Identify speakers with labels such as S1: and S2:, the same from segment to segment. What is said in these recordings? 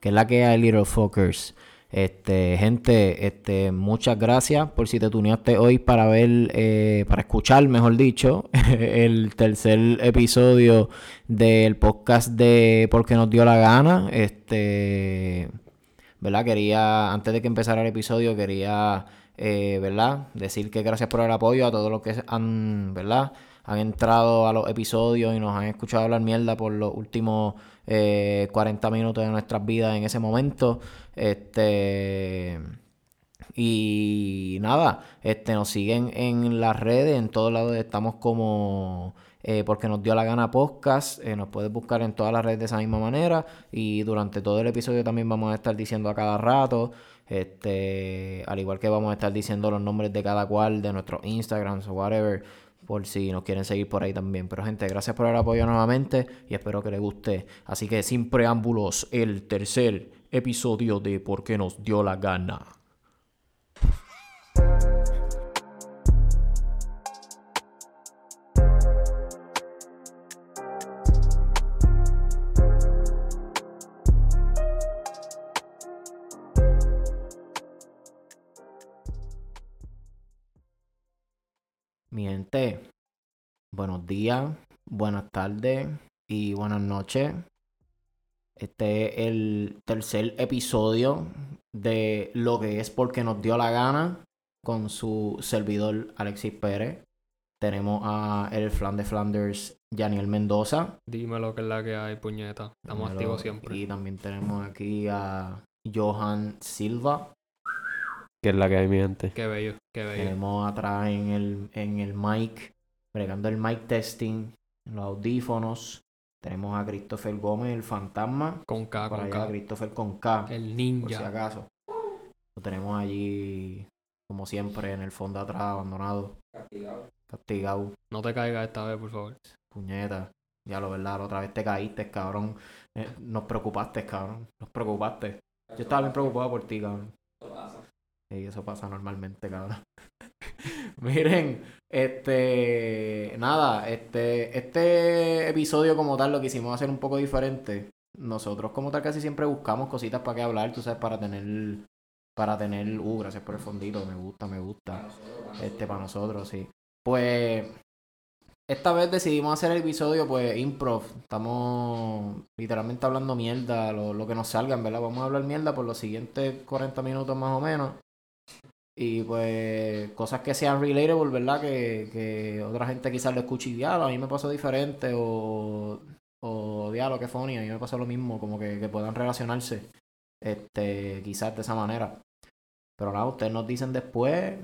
S1: que es la que hay, Little Fuckers. Este, gente, este, muchas gracias por si te tuneaste hoy para ver, eh, para escuchar, mejor dicho, el tercer episodio del podcast de Porque nos dio la gana. Este, ¿verdad? Quería, antes de que empezara el episodio, quería, eh, ¿verdad? Decir que gracias por el apoyo a todos los que han, ¿verdad? Han entrado a los episodios y nos han escuchado hablar mierda por los últimos 40 eh, minutos de nuestras vidas en ese momento. Este. Y nada, este, nos siguen en las redes, en todos lados estamos como eh, porque nos dio la gana podcast. Eh, nos puedes buscar en todas las redes de esa misma manera. Y durante todo el episodio también vamos a estar diciendo a cada rato. Este, al igual que vamos a estar diciendo los nombres de cada cual, de nuestros Instagrams o whatever por si nos quieren seguir por ahí también. Pero gente, gracias por el apoyo nuevamente y espero que les guste. Así que sin preámbulos, el tercer episodio de Por qué nos dio la gana. Días, buenas tardes y buenas noches. Este es el tercer episodio de lo que es porque nos dio la gana con su servidor Alexis Pérez. Tenemos a el flan de Flanders, Janiel Mendoza.
S2: Dime lo que es la que hay, puñeta. Estamos activos siempre.
S1: Y también tenemos aquí a Johan Silva.
S3: Que es la que hay, mi gente.
S2: Qué bello, qué bello.
S1: Tenemos atrás en el, en el mic, bregando el mic testing, los audífonos. Tenemos a Christopher Gómez, el fantasma.
S2: Con K,
S1: con
S2: K.
S1: Christopher con K.
S2: El ninja.
S1: Por si acaso. Lo tenemos allí, como siempre, en el fondo atrás, abandonado. Castigado. Castigado.
S2: No te caigas esta vez, por favor.
S1: Puñeta. Ya lo verdad, otra vez te caíste, cabrón. Eh, nos preocupaste, cabrón. Nos preocupaste. Yo estaba bien preocupado por ti, cabrón. Y eso pasa normalmente, cabrón. Miren, este, nada, este, este episodio como tal lo quisimos hacer un poco diferente. Nosotros como tal casi siempre buscamos cositas para que hablar, tú sabes, para tener, para tener, uh, gracias por el fondito, me gusta, me gusta. Este, para nosotros, sí. Pues, esta vez decidimos hacer el episodio, pues, improv. Estamos literalmente hablando mierda, lo, lo que nos salga, ¿verdad? Vamos a hablar mierda por los siguientes 40 minutos más o menos. Y pues cosas que sean relatable, ¿verdad? Que, que otra gente quizás lo escuche y diablo, a mí me pasó diferente o, o diablo, que funny, a mí me pasó lo mismo, como que, que puedan relacionarse este quizás de esa manera. Pero nada, ustedes nos dicen después,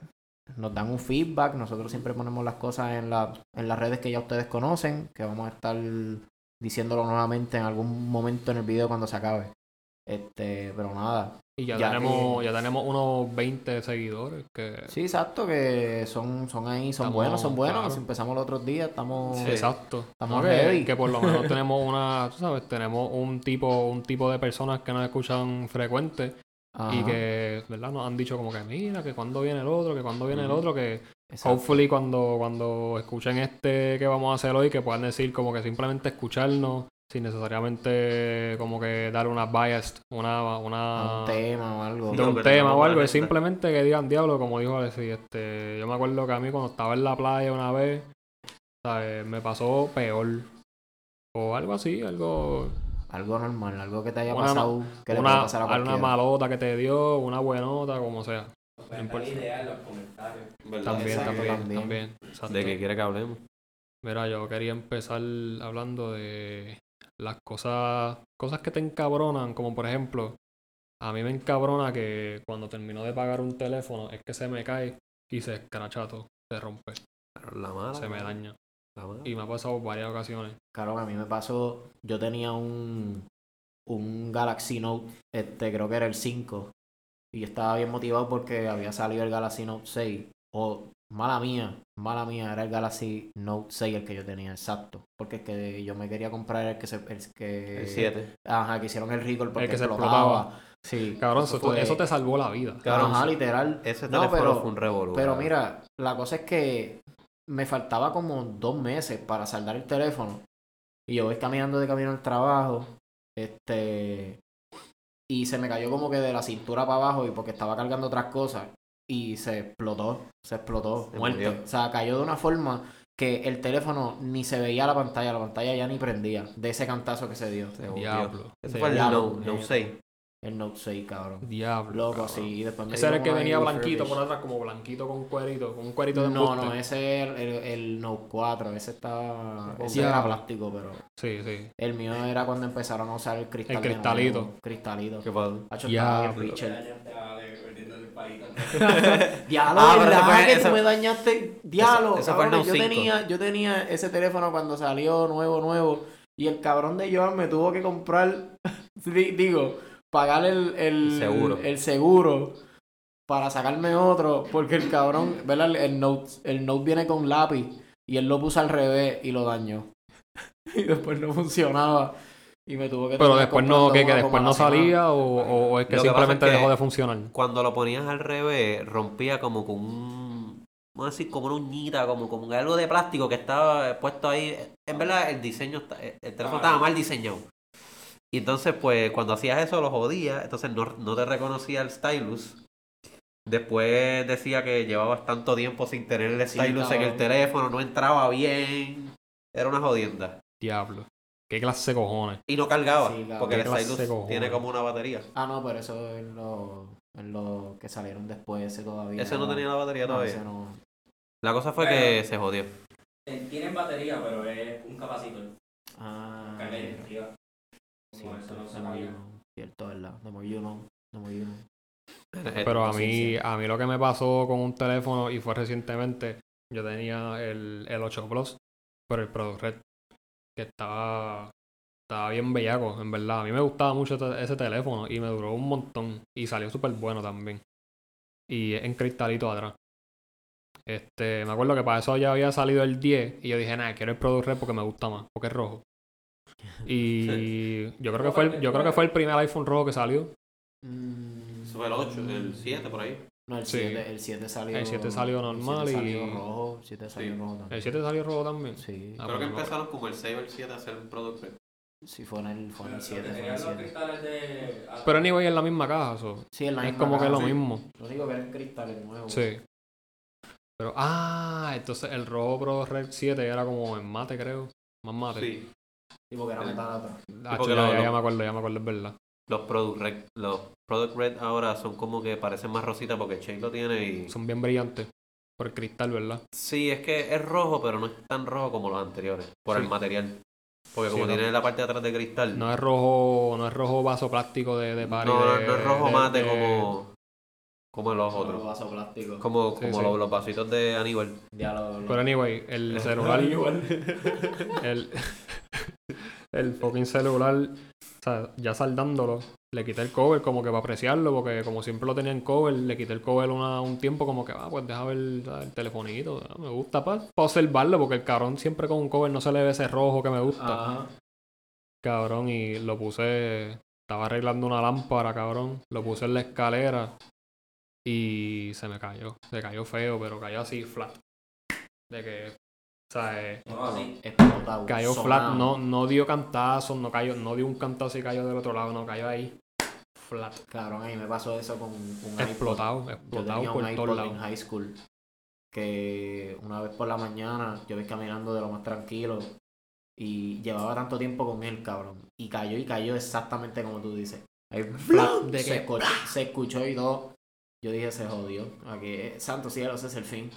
S1: nos dan un feedback, nosotros siempre ponemos las cosas en, la, en las redes que ya ustedes conocen, que vamos a estar diciéndolo nuevamente en algún momento en el video cuando se acabe. Este, pero nada,
S2: y ya, tenemos, ya tenemos unos 20 seguidores que...
S1: Sí, exacto, que son, son ahí, son buenos, son buenos. Empezamos los otros días, estamos...
S2: exacto. Estamos que, que por lo menos tenemos una, tú sabes, tenemos un tipo, un tipo de personas que nos escuchan frecuente y que, ¿verdad? Nos han dicho como que mira, que cuando viene el otro, que cuando viene el otro, que hopefully cuando, cuando escuchen este que vamos a hacer hoy, que puedan decir como que simplemente escucharnos sin necesariamente como que dar una bias, una, una
S1: un tema o algo.
S2: un tema o algo, es simplemente que digan diablo, como dijo Alexi, este, yo me acuerdo que a mí cuando estaba en la playa una vez, ¿sabes? me pasó peor. O algo así, algo
S1: algo normal, algo que te haya pasado, que
S2: le una, pasar a una malota que te dio, una buenota, como sea.
S3: Ideal, los comentarios.
S2: También, también, también,
S3: ¿De qué quiere que hablemos?
S2: Mira, yo quería empezar hablando de las cosas, cosas que te encabronan, como por ejemplo, a mí me encabrona que cuando termino de pagar un teléfono es que se me cae y se escracha todo, se rompe.
S3: La
S2: se me daña. y me ha pasado varias ocasiones.
S1: Claro, a mí me pasó, yo tenía un, un Galaxy Note, este creo que era el 5, y estaba bien motivado porque había salido el Galaxy Note 6, o Mala mía, mala mía, era el Galaxy Note 6 el que yo tenía, exacto. Porque es que yo me quería comprar el que se. El, que,
S3: el 7.
S1: Ajá, que hicieron el recall porque
S2: el que se explotaba. Sí. Cabrón, eso, te salvó la vida.
S1: Cabrón, ajá, literal.
S3: Ese teléfono no, pero, fue un revolú.
S1: Pero mira, la cosa es que me faltaba como dos meses para saldar el teléfono. Y yo voy caminando de camino al trabajo. Este. y se me cayó como que de la cintura para abajo y porque estaba cargando otras cosas y se explotó, se explotó, muerte. O sea, cayó de una forma que el teléfono ni se veía la pantalla, la pantalla ya ni prendía de ese cantazo que se dio.
S3: Diablo. Ese fue el Note 6.
S1: El Note 6, cabrón.
S2: Diablo.
S1: Loco, sí. Y después
S2: ese era el que venía blanquito por atrás, como blanquito con cuerito, con un cuerito de
S1: No, no, ese es el, el, Note 4. Ese estaba. Ese era plástico, pero.
S2: Sí, sí.
S1: El mío era cuando empezaron a usar el cristal.
S2: El cristalito.
S1: cristalito.
S3: ¿Qué pasó?
S1: Ya. Diablo, ah, ¿verdad que tú me dañaste? Diablo, yo tenía, yo tenía ese teléfono cuando salió nuevo, nuevo. Y el cabrón de Joan me tuvo que comprar, digo, pagar el, el,
S3: seguro.
S1: el seguro para sacarme otro. Porque el cabrón, ¿verdad? El Note, el Note viene con lápiz y él lo puso al revés y lo dañó. y después no funcionaba. Y me tuvo que
S2: Pero después no, que, que después no salía o, o, es que simplemente dejó de funcionar.
S3: Cuando lo ponías al revés, rompía como con un. Vamos a decir, como una uñita, como, como algo de plástico que estaba puesto ahí. En verdad, el diseño, el teléfono estaba mal diseñado. Y entonces, pues, cuando hacías eso, lo jodía. Entonces, no, no te reconocía el stylus. Después decía que llevabas tanto tiempo sin tener el stylus en el teléfono, no entraba bien. Era una jodienda.
S2: Diablo. ¿Qué clase de cojones?
S3: Y no cargaba, porque el stylus tiene como una batería.
S1: Ah, no, pero eso es lo, es lo que salieron después, ese todavía.
S3: Ese no, tenía la batería todavía. La cosa fue que se jodió.
S4: Eh, tienen batería, pero es un capacitor.
S1: Ah.
S4: Carga eléctrica.
S1: Sí, eso no se Cierto, ¿verdad? De muy uno, de muy uno.
S2: Pero a mí, a mí lo que me pasó con un teléfono y fue recientemente, yo tenía el, el 8 Plus, pero el Product Red que estaba, estaba bien bellaco, en verdad. A mí me gustaba mucho ese teléfono y me duró un montón. Y salió súper bueno también. Y en cristalito atrás. Este, me acuerdo que para eso ya había salido el 10 y yo dije, nada, quiero el Product Red porque me gusta más, porque es rojo. Y yo creo que fue el, yo creo que fue el primer iPhone rojo que salió.
S3: Mm. Eso fue el 8, el 7 por ahí.
S1: No, el 7, el 7 salió.
S2: El 7 salió normal
S1: el 7
S2: y.
S1: Salió rojo, el 7 salió rojo también.
S2: El 7 salió rojo también.
S1: Sí.
S3: Ah, Creo que empezaron como el 6 o el 7 a hacer un producto.
S1: Sí, fue en el, fue en el 7. Fue en el 7.
S2: Pero anyway, es la misma caja. So.
S1: Sí, en la
S2: es como que es lo mismo.
S1: Lo único que eran cristales nuevos.
S2: Sí. Pero, ah, entonces el rojo Pro Red 7 era como en mate, creo. Más mate.
S3: Sí.
S1: Sí, porque era metal atrás.
S2: Ah, ya, ya me acuerdo, ya me acuerdo, es verdad.
S3: Los Product Red, los Product Red ahora son como que parecen más rositas porque Shane lo tiene y...
S2: Son bien brillantes. Por el cristal, ¿verdad?
S3: Sí, es que es rojo, pero no es tan rojo como los anteriores. Por el material. Porque como tiene la parte de atrás de cristal.
S2: No es rojo, no es rojo vaso plástico de, de
S3: No, no, es rojo mate como, como los otros.
S1: Vaso plástico.
S3: Como, como los, los, vasitos de Aníbal.
S2: Pero anyway, el celular. el, el fucking celular, sea, ya saldándolo, le quité el cover como que para apreciarlo, porque como siempre lo tenía en cover, le quité el cover una, un tiempo como que, ah, pues deja ver el, telefonito, me gusta para observarlo, porque el cabrón siempre con un cover no se le ve ese rojo que me gusta. Cabrón, y lo puse, estaba arreglando una lámpara, cabrón, lo puse en la escalera y se me cayó, se cayó feo, pero cayó así flat. De que o sea, eh, cayó flat, no, no dio cantazos, no cayó, no dio un cantazo y cayó del otro lado, no cayó ahí flat.
S1: Claro, a mí me pasó eso con un
S2: explotado, explotado yo por un todos lados.
S1: en high school que una vez por la mañana yo vi caminando de lo más tranquilo y llevaba tanto tiempo con él, cabrón, y cayó y cayó exactamente como tú dices. flat, de que se, escuchó, se escuchó y todo. Yo dije, se jodió. Aquí, santo cielo, ese es el fin.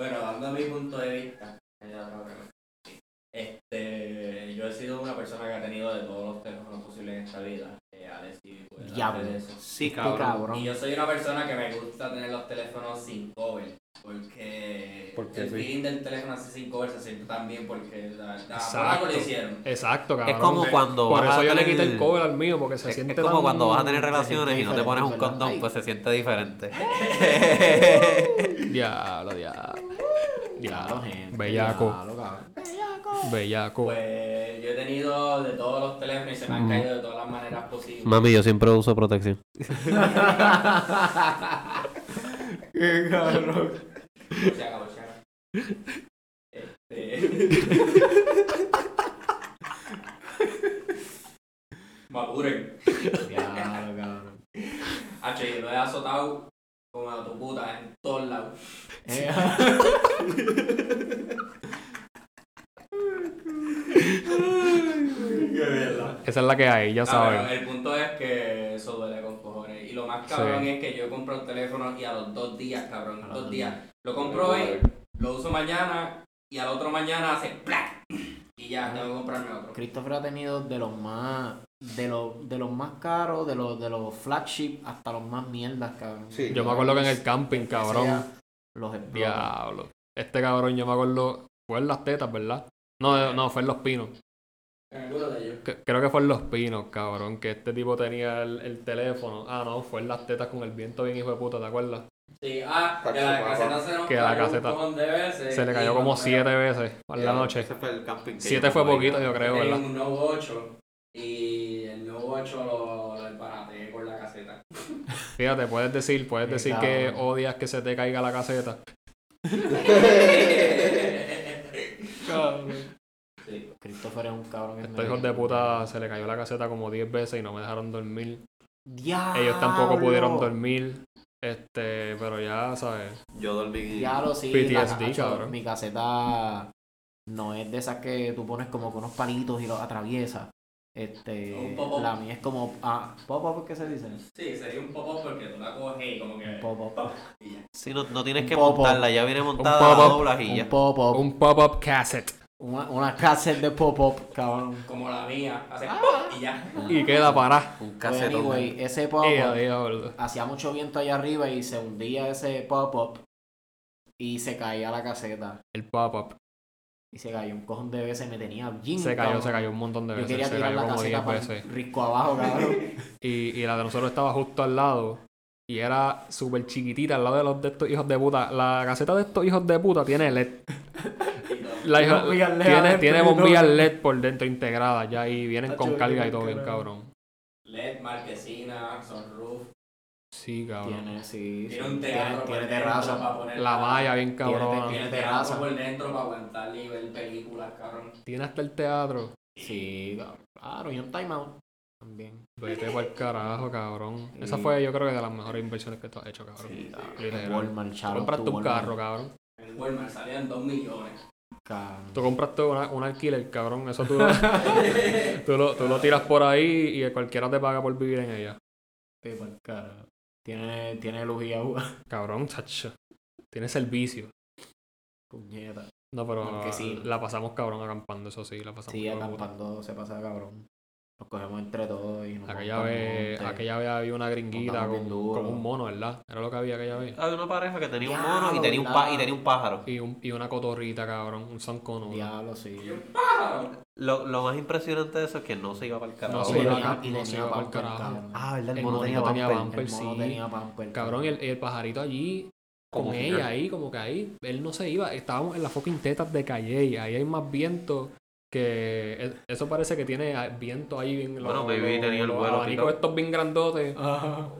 S4: Bueno, dando mi punto de vista, este, yo he sido una persona que ha tenido de todos los teléfonos posibles en esta vida. Eh, Alex, y
S1: Diablo.
S4: eso.
S3: Sí, cabrón.
S4: Y yo soy una persona que me gusta tener los teléfonos sin cover. Porque, el fin del teléfono así sin cover se siente tan bien porque la, la lo hicieron.
S2: Exacto, cabrón.
S3: Es como cuando
S2: Por eso yo le quité el cover al mío porque se
S3: es,
S2: siente
S3: Es como cuando vas a tener relaciones y no te pones un condón, pues se siente diferente.
S2: diablo, diablo.
S1: Diablo, gente.
S2: Bellaco.
S1: Bellaco.
S2: Bellaco.
S4: Pues yo he tenido de todos los teléfonos y se me han caído de todas las maneras posibles.
S3: Mami, yo siempre uso protección.
S1: Qué cabrón.
S4: Se acabó, se acabó. Este... Mapuren.
S1: Ya, cabrón.
S4: H, yo lo he azotado como a tu puta en todos lados.
S1: Eh,
S2: Esa es la que hay, ya
S4: Ah,
S2: saben.
S4: pero el punto es que eso duele con cojones. Y lo más cabrón es que yo compro el teléfono y a los dos días, cabrón,
S1: A los
S4: dos
S1: dos
S4: días. Lo compro hoy, lo uso mañana y al otro mañana hace ¡plac! Y ya, tengo que comprarme otro.
S1: Christopher ha tenido de los más de los de los más caros, de los de los flagship hasta los más mierdas, cabrón.
S3: Sí.
S2: Yo me acuerdo que en el camping, cabrón.
S1: los.
S2: Diablo. Este cabrón, yo me acuerdo. Fue en las tetas, ¿verdad? No, no, fue en los pinos. Creo que fue en los pinos, cabrón. Que este tipo tenía el, el teléfono. Ah, no, fue en las tetas con el viento bien hijo de puta, ¿te acuerdas?
S4: Sí, ah, que la caseta se nos
S2: Que la
S4: cayó un
S2: caseta
S4: cojón de veces.
S2: Se le cayó como siete veces a la noche.
S3: Ese fue el camping que
S2: Siete fue poquito, yo creo,
S4: Tenía
S2: ¿verdad?
S4: un Novo 8 y el Novo 8 lo, lo desbaraté por la caseta.
S2: Fíjate, puedes decir, puedes decir que odias que se te caiga la caseta.
S4: sí.
S1: Christopher es un cabrón.
S2: Estos hijos de puta se le cayó la caseta como 10 veces y no me dejaron dormir.
S1: Diablo.
S2: Ellos tampoco pudieron dormir. Este, pero ya, ¿sabes?
S3: Yo dormí.
S1: Diablo, sí.
S2: PTSD, cabrón.
S1: Mi caseta no es de esas que tú pones como con unos palitos y los atraviesas. Este,
S4: Un
S1: la mía es como, ah, pop-up, ¿qué se dice?
S4: Sí, sería un pop-up porque tú la coges y como que...
S1: Un pop-up.
S3: Sí, no, no tienes
S1: Un
S3: que montarla, ya viene montada, la doblas y
S1: Un
S3: ya.
S1: pop-up.
S2: Un pop-up cassette.
S1: Una, una cassette de pop-up, cabrón.
S4: Como la mía. Hace
S1: Ah.
S4: ¡pop! y ya.
S2: Y queda para.
S3: Un
S1: Pues,
S3: casetón.
S1: anyway, ese pop-up hacía mucho viento allá arriba y se hundía ese pop-up y se caía la caseta.
S2: El pop-up.
S1: Y se cayó un cojón de veces, me tenía bien
S2: Se cayó,
S1: cabrón.
S2: se cayó un montón de
S1: Yo
S2: veces.
S1: quería
S2: Se
S1: tirar
S2: cayó
S1: la
S2: como 10
S1: caseta para
S2: veces.
S1: risco abajo, cabrón.
S2: Y, y la de nosotros estaba justo al lado. Y era súper chiquitita al lado de los de estos hijos de puta. La caseta de estos hijos de puta tiene LED. La
S1: LED
S2: tiene,
S1: adentro
S2: tiene bombillas LED por dentro integradas ya y vienen con carga y todo bien cabrón.
S4: LED, marquesina, sunroof.
S2: Sí, cabrón.
S1: Tiene, sí.
S4: Tiene un
S1: Tiene,
S4: teatro
S1: tiene
S4: por
S1: terraza.
S4: para poner
S2: La malla bien cabrona.
S1: tiene
S4: Tiene
S1: terraza.
S4: por dentro para aguantar y ver películas, cabrón.
S2: Tiene hasta el teatro.
S1: Sí, cabrón. Claro, y un timeout. También.
S2: Vete por el carajo, cabrón.
S1: Sí.
S2: Esa fue yo creo que de las mejores inversiones que tú has hecho, cabrón.
S1: Sí, cabrón.
S2: Literal.
S1: Walmart, out
S2: compraste un
S1: Walmart.
S2: carro, cabrón.
S4: En Walmart salían 2 millones.
S1: Cabrón.
S2: Tú compraste una, un alquiler, cabrón. Eso tú lo, tú, lo, tú lo tiras por ahí y cualquiera te paga por vivir en ella.
S1: Sí, pa'l carajo. Tiene, tiene luz y agua.
S2: Cabrón, chacho. Tiene servicio.
S1: Puñeta.
S2: No, pero
S1: sí.
S2: la pasamos cabrón acampando, eso sí, la pasamos
S1: Sí, acampando se pasa cabrón. Nos cogemos entre todos y nos
S2: Aquella vez, aquella vez había una gringuita con, un mono, ¿verdad? Era lo que había aquella vez.
S3: Había una pareja que tenía un mono y tenía un, pa- y tenía un pájaro.
S2: Y, un, y una cotorrita, cabrón, un zancono.
S1: Diablo, sí.
S4: ¡Pájaro!
S3: Lo, lo más impresionante de eso es que no se iba para el carajo.
S2: No
S1: Y
S2: se iba
S1: y
S2: no se iba pa'l
S1: pamper,
S2: carajo.
S1: cabrón.
S3: Ah, ¿verdad? El
S2: El
S3: mono tenía
S2: tenía
S3: bumper.
S2: bumper.
S1: El mono
S2: sí.
S1: tenía pamper.
S2: Cabrón, y el, y el pajarito allí, con
S3: Como
S2: ella ahí, como que ahí, él no se iba. Estábamos en las fucking tetas de Calle, ahí hay más viento que... e- Eso parece que tiene viento ahí bien...
S3: Bueno, maybe tenía el
S2: los
S3: vuelo
S2: abanicos estos bien grandotes.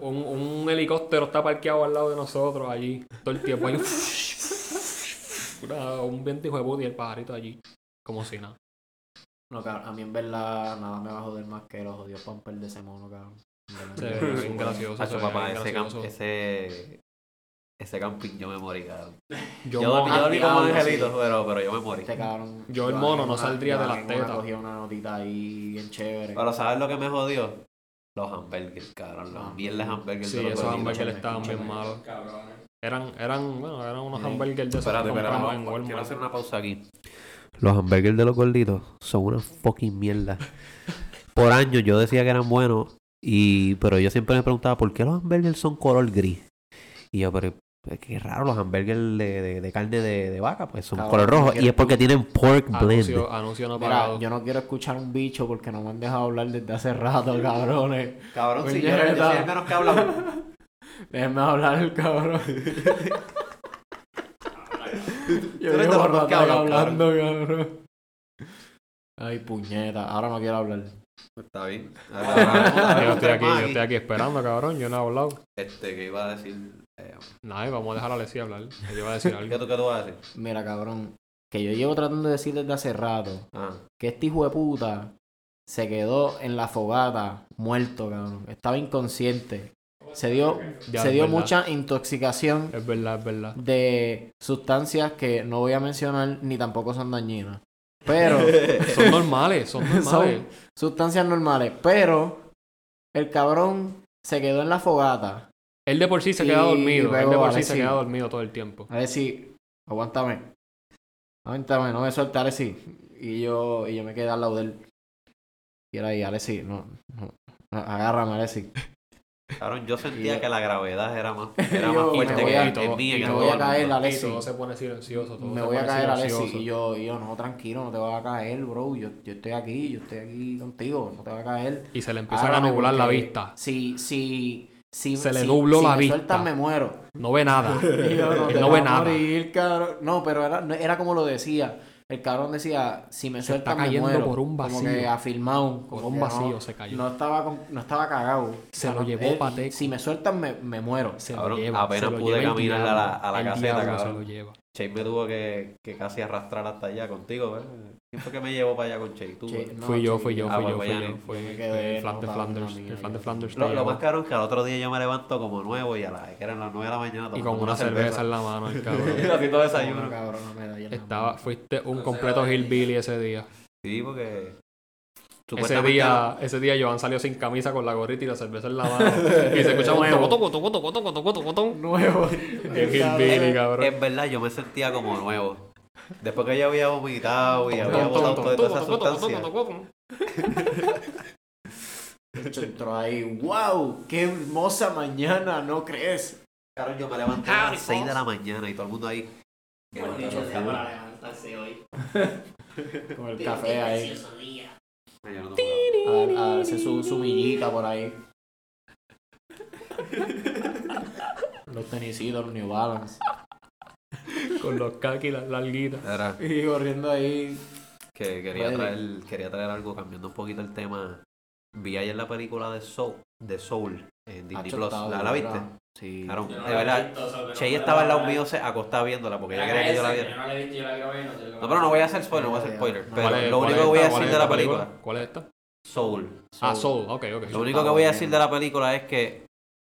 S2: Un, un helicóptero está parqueado al lado de nosotros allí, todo el tiempo. Ahí. Una- un viento hijo de puta y el pajarito allí, como si nada.
S1: No, cabrón, a mí en verdad nada me va a joder más que los jodidos pamper de ese mono, cabrón. Súper-
S2: gracioso. se
S3: Hacho,
S2: ve
S3: papá,
S2: bien
S3: ese, ese, ese camping yo me morí, cabrón.
S2: Yo,
S3: Yo,
S2: mono-
S3: yo dormí como
S1: diablo,
S3: angelito,
S1: sí.
S3: pero, pero yo me morí.
S1: Este cabrón.
S2: Yo el mono no saldría de las tetas.
S1: Cogía una notita ahí bien chévere.
S3: Pero ¿sabes lo que me jodió? Los hamburgers, cabrón. Los
S1: Ah.
S3: mierdas hamburgers
S2: Sí,
S3: de los
S2: esos hamburgers estaban bien malos. Eran, eran, bueno, eran unos
S1: Sí.
S2: hamburgers de esos
S3: Espérate, espérate,
S2: en Walmart.
S3: quiero hacer una pausa aquí. Los hamburgers de los gorditos son una fucking mierda. Por años yo decía que eran buenos, y pero yo siempre me preguntaba por qué los hamburgers son color gris. Y yo, pero es que raro, los hamburgers de, de- de carne de, de vaca, pues son color rojo.
S1: ¿quieres
S3: Y es porque tienen pork blend.
S2: Anuncio, anuncio no
S1: Mira, yo no quiero escuchar un bicho porque no me han dejado hablar desde hace rato, cabrones.
S3: Cabrón,
S1: si
S3: si
S1: yo- soy el
S3: el menos que habla.
S1: Déjenme hablar, cabrón. Yo llevo rato
S3: hablan,
S1: hablando, cabrón. Ay, puñeta. Ahora no quiero hablar.
S3: Está bien.
S2: Yo estoy aquí, yo estoy aquí esperando, cabrón. Yo no he hablado.
S3: Este, que iba a decir. Eh,
S2: Nada, y vamos a dejar a Alessia hablar. Ella va a decir
S3: ¿Qué
S2: algo.
S3: tú, qué tú vas a decir?
S1: Mira, cabrón. Que yo llevo tratando de decir desde hace rato
S3: Ah,
S1: que este hijo de puta se quedó en la fogata, muerto, cabrón. Estaba inconsciente. Se dio,
S2: Ya,
S1: se dio
S2: verdad.
S1: mucha intoxicación
S2: Es verdad, es verdad.
S1: de sustancias que no voy a mencionar ni tampoco son dañinas. Pero,
S2: Son normales, son normales.
S1: son sustancias normales. Pero, el cabrón se quedó en la fogata.
S2: Él de por sí se queda dormido. Él de por sí se queda dormido todo el tiempo.
S1: A ver si, aguántame. Aguántame, no me suelta Alexi. Y yo, y yo me quedé al lado de él. Y era ahí, Alexi, no, no. Agárrame, Alexi.
S3: Cabrón, yo sentía que la gravedad era más, era
S1: Yo-
S3: más
S1: y
S3: fuerte que
S1: a-
S3: en
S2: todo-
S3: mí
S2: y
S3: en
S2: me
S3: el
S2: voy a
S1: caer. Alexi.
S2: Todo se pone silencioso. Todo
S1: Me voy a caer, Alexi. Y yo, y yo, no, tranquilo, no te vas a caer, bro. Yo, yo estoy aquí, yo estoy aquí contigo, no te vas a caer.
S2: Y se le empieza a nublar la vista.
S1: Si, si, si,
S2: Se le
S1: si-
S2: nubló
S1: si
S2: la
S1: me
S2: vista.
S1: sueltan, me muero.
S2: No ve nada.
S1: Yo,
S2: Él
S1: te
S2: no ve nada.
S1: morir. No, pero era, no- era como lo decía. El cabrón decía, si me
S2: Se
S1: sueltan,
S2: está
S1: me
S2: cayendo
S1: muero.
S2: por un
S1: Como que
S2: vacío.
S1: afirmado.
S2: Por
S1: como
S2: un vacío
S1: no,
S2: se cayó.
S1: No estaba, con- no estaba cagado.
S2: Se lo
S1: Cabrón,
S2: llevó
S1: él-
S2: Pateco.
S1: Si me sueltan, me, me muero.
S2: Se
S3: Cabrón,
S2: lo lleva.
S3: apenas
S2: se lo
S3: pude
S2: lleva
S3: caminar a la-
S2: diablo.
S3: a la caseta,
S2: diablo
S3: cabrón.
S2: se lo lleva.
S3: Chase me tuvo que, que casi arrastrar hasta allá contigo, ¿ves? ¿Quién fue que me llevó para allá con Chase? Tú,
S1: Che,
S3: ¿ves?
S1: no,
S2: fui yo, fui
S3: Ah,
S2: fui
S3: pues
S2: yo, fui yo. Fue
S1: Yo quedé,
S2: el de
S1: estaba
S2: Flanders. El de.
S3: Lo, más caro es que al otro día yo me levanto como nuevo y a las que eran las 9 de la mañana
S2: Y con una cerveza en la mano, el cabrón.
S3: Haciendo
S1: No,
S3: desayuno.
S1: cabrón, no me da ya la
S2: Estaba, fuiste un completo hillbilly ese día.
S3: Sí, porque...
S2: Ese día, ese día Joan salió sin camisa con la gorrita y la cerveza en la mano. y se escuchaba un
S1: Nuevo.
S2: toco, toco, toco, toco, toco, toco, toco.
S1: Nuevo.
S2: Hillbilly, cabrón.
S3: En verdad yo me sentía como nuevo. Después que ya había vomitado y había botado toda esa sustancia.
S1: Entró ahí, wow, qué hermosa mañana, ¿no crees?
S3: Claro, yo me levanté a las 6 de la mañana y todo el mundo ahí.
S4: Qué bonito para levantarse hoy.
S1: Con el café ahí,
S3: yo no tomo
S1: a, a darse su, su millita por ahí. Los tenisitos, los New Balance.
S2: Con los kakis, las larguitas.
S3: Era
S1: Y corriendo ahí.
S3: que quería
S1: Ready.
S3: traer, quería traer algo cambiando un poquito el tema. Vi ayer la película de Soul, de Soul en Disney Plus. ¿La, la viste?
S1: Sí.
S3: Claro,
S4: no
S3: de
S4: la
S3: verdad.
S4: visto, solo que no
S3: Che
S4: puedo
S3: estaba al lado
S4: hablar.
S3: mío se acostaba viéndola porque ella
S4: La
S3: quería que yo la viera.
S4: Yo no la he visto, yo la quiero ver, no sé lo
S3: No, pero no voy a hacer spoiler, no voy a hacer spoiler. Pero
S2: ¿Cuál es-
S3: lo único que voy a decir de la película,
S2: ¿Cuál es esta?
S3: Soul.
S2: Ah,
S1: Soul.
S2: Ok, ok.
S3: Lo único que voy a decir de la película es que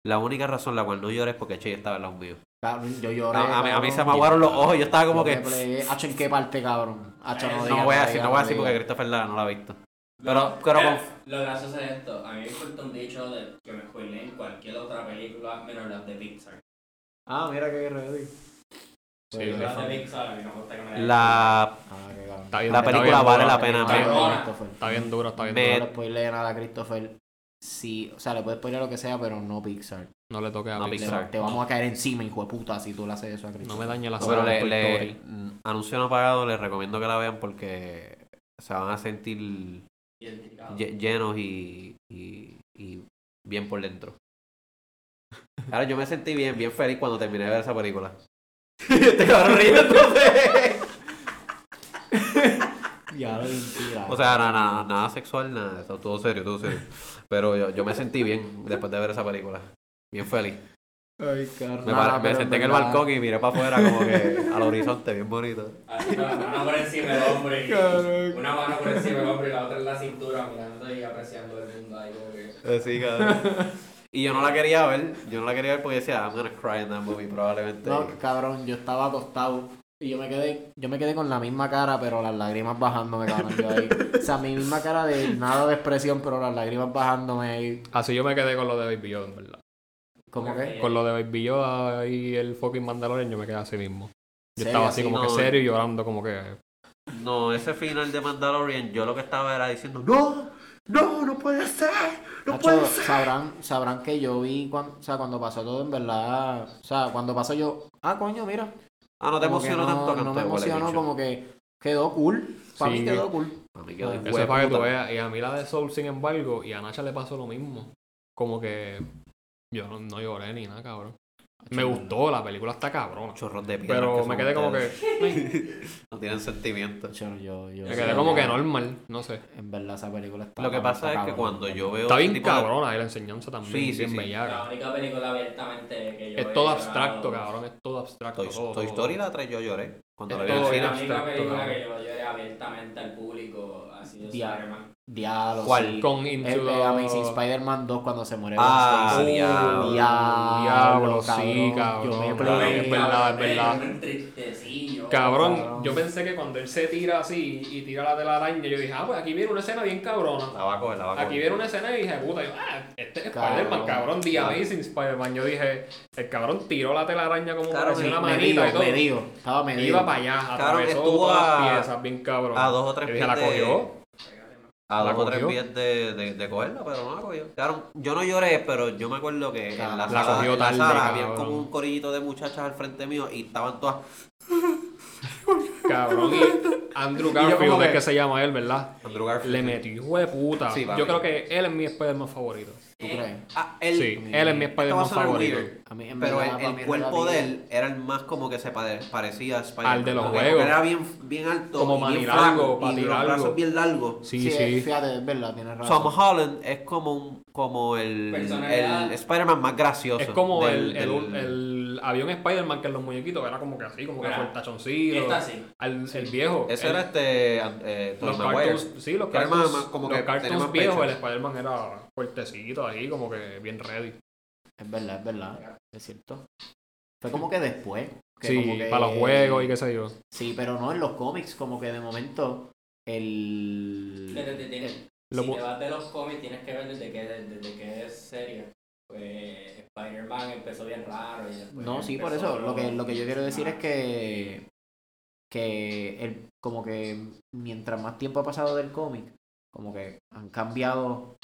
S3: la única razón la cual no lloré es porque Che estaba al lado mío.
S1: Cabrón, yo lloré.
S3: A, a mí, a mí
S1: cabrón.
S3: se me aguaron los ojos yo estaba como
S1: Yo
S3: que.
S1: Hacho, ¿en qué parte, cabrón? Hacho, no
S4: No
S1: digas,
S3: No voy a decir, no voy a decir porque. Christopher la, no la ha visto.
S4: No,
S3: Pero, pero con-
S4: Lo gracioso es esto. A mí me importa un dicho de que me spoileen cualquier otra película menos las de Pixar.
S1: Ah, mira que ready.
S2: Sí, sí.
S4: Las de Pixar a mí no me gusta que me
S3: la.
S1: Ah, qué cabrón.
S2: Está bien,
S3: La
S2: está
S3: película
S2: bien
S3: vale la pena,
S2: está bien
S1: No.
S2: Está bien duro, está bien
S3: Me-
S2: duro.
S1: No le spoilee nada a Christopher. Sí, o sea, le puedes spoiler lo que sea, pero no Pixar.
S2: No le toques a
S3: No,
S1: Te,
S2: Pixar.
S3: Pixar.
S1: te vamos a caer encima, hijo de puta, si tú le haces eso a
S2: No
S1: Christopher.
S2: me dañe la
S3: No, pero le, anuncio no pagado, les recomiendo que la vean porque se van a sentir llenos y, y, y bien por dentro. Ahora yo me sentí bien, bien feliz cuando terminé de ver esa película. este cabrón riéndose. O sea, nada, nada, nada sexual, nada, todo serio, todo serio. Pero yo, yo me sentí bien después de ver esa película. Bien feliz.
S1: Ay, carnal.
S3: Me, senté en el balcón y miré para afuera como que al horizonte, bien bonito.
S4: Así, la mano por encima del y
S1: Cabrón.
S4: una mano por encima del hombro y la otra en la cintura mirando y apreciando el mundo ahí como que...
S3: Así, cabrón. Y yo no la quería ver, yo no la quería ver porque decía, I'm gonna cry in that movie probablemente.
S1: No, cabrón, yo estaba acostado y yo me quedé, yo me quedé con la misma cara, pero las lágrimas bajándome, cabrón, yo ahí. O sea, mi misma cara de nada de expresión, pero las lágrimas bajándome ahí.
S2: Así yo me quedé con lo de Baby Yoda, en verdad.
S1: ¿Cómo que?
S2: Con lo de Baby Yoda y el fucking Mandalorian, yo me quedé así mismo. Yo estaba así como
S3: no,
S2: que serio y llorando como que...
S3: No, ese final de Mandalorian, yo lo que estaba era diciendo, no, no, no puede ser, no
S1: Nacho,
S3: puede ser.
S1: sabrán, sabrán que yo vi cuando, o sea, cuando pasó todo en verdad, o sea, cuando pasó yo, ah, coño, mira.
S3: Ah, no te
S1: que
S3: emocionó
S1: no,
S3: tanto,
S1: No
S3: canto
S1: me emocionó, como que quedó cool. Para
S2: Sí.
S1: mí quedó cool.
S3: A mí quedó
S1: Eso
S3: hijo
S2: Eso es para que tú veas. Y a mí la de Soul, sin embargo, y a Nacha le pasó lo mismo. Como que yo no, no lloré ni nada, cabrón. Me gustó, la película está cabrona.
S3: Chorros de piedra.
S2: Pero
S3: que
S2: me quedé como que...
S3: No tienen sentimientos.
S1: Nacho, yo, yo
S2: Me
S1: sí,
S2: quedé como que normal, no sé.
S1: En verdad, esa película está.
S3: Lo que pasa es que
S1: cabrón.
S3: cuando yo veo
S2: Está bien
S3: tipo de-
S2: cabrona y la enseñanza también,
S3: Sí, sí,
S2: bien
S3: sí.
S4: La única película abiertamente que yo
S2: Es todo
S4: llorado-
S2: abstracto, cabrón, es todo abstracto.
S3: Toy,
S2: todo,
S3: Toy
S2: todo.
S3: Story la 3 yo lloré. Cuando
S2: Es
S3: la vi en el cine.
S4: La única película
S2: cabrón.
S4: que yo lloré abiertamente al público
S1: Ya.
S4: Spider-Man.
S1: Diablo,
S3: ¿Cuál?
S1: sí.
S2: Con Into
S1: El de
S2: the-
S1: Amazing Spider-Man 2 cuando se muere
S3: Ah,
S1: Stacy.
S3: diablo.
S2: Diablo, sí, cabrón.
S1: Yo me
S2: es verdad, es verdad.
S4: Un tristecillo.
S2: Cabrón,
S1: Cabrón.
S2: yo pensé que cuando él se tira así y tira la telaraña, yo dije, ah, pues aquí viene una escena bien cabrona.
S3: La va a coger, la va a
S2: Aquí
S3: coger.
S2: viene una escena y dije, puta, yo, ah, este es. Spider-Man, cabrón, The Amazing Spider-Man. Yo dije, el cabrón tiró la telaraña como
S3: Claro,
S2: parecía una
S1: Medido,
S2: manita y todo.
S1: medido. Estaba medido.
S2: Iba para allá, atravesó todas
S3: a-
S2: las piezas, bien cabrón.
S3: A dos o tres
S2: dije, la
S3: de-
S2: cogió.
S3: A dos o tres pies de, de, de cogerla, pero no la cogió. Claro, yo no lloré, pero yo me acuerdo que en la
S1: La
S3: sala,
S2: cogió
S3: en la
S2: tarde,
S3: sala había como un corillito de muchachas al frente mío y estaban todas.
S2: Cabrón, y Andrew Garfield, es
S1: que-
S2: que se llama él, ¿verdad?
S3: Andrew Garfield.
S2: Le metió hijo de puta.
S3: Sí,
S2: yo creo que él es mi Spider-Man favorito.
S1: ¿Tú crees?
S3: Ah, él,
S2: Sí, él es mi Spider-Man favorito.
S3: weird,
S1: A mí, en
S3: Pero
S1: verdad,
S3: el, cuerpo de él era el más como que se pare- parecía a Spider-Man.
S2: Al de los juegos.
S3: Era bien, bien alto.
S2: Como
S3: y bien flaco, y los brazos bien largos.
S2: Sí,
S1: Sí,
S2: sí.
S1: fíjate, es verdad, tienes razón.
S3: Tom Holland es como un como el, el Spider-Man más gracioso.
S2: Es como
S3: del-
S2: el, el, el avión Spider-Man que en los muñequitos era como que así, como que
S4: Mira,
S2: fuertachoncito.
S4: Esta sí.
S2: Al, el viejo.
S3: Ese
S2: el-
S3: era este eh, Tobey
S2: los cartoons, sí, los cartoons,
S3: más- más como
S2: los
S3: que
S2: cartoons viejos, el Spider-Man era fuertecito ahí, como que bien ready.
S1: Es verdad, es verdad. Es cierto. Fue como que después. que
S2: sí,
S1: como que-
S2: para los juegos y qué sé yo.
S1: Sí, pero no en los cómics, como que de momento el... El-
S2: Lo
S4: si te vas de los cómics, tienes que ver desde que, desde es serie. Pues Spider-Man empezó bien raro. Y
S1: No, sí, por eso. Lo que, lo que yo quiero decir es que... Que el, como que mientras más tiempo ha pasado del cómic, como que han cambiado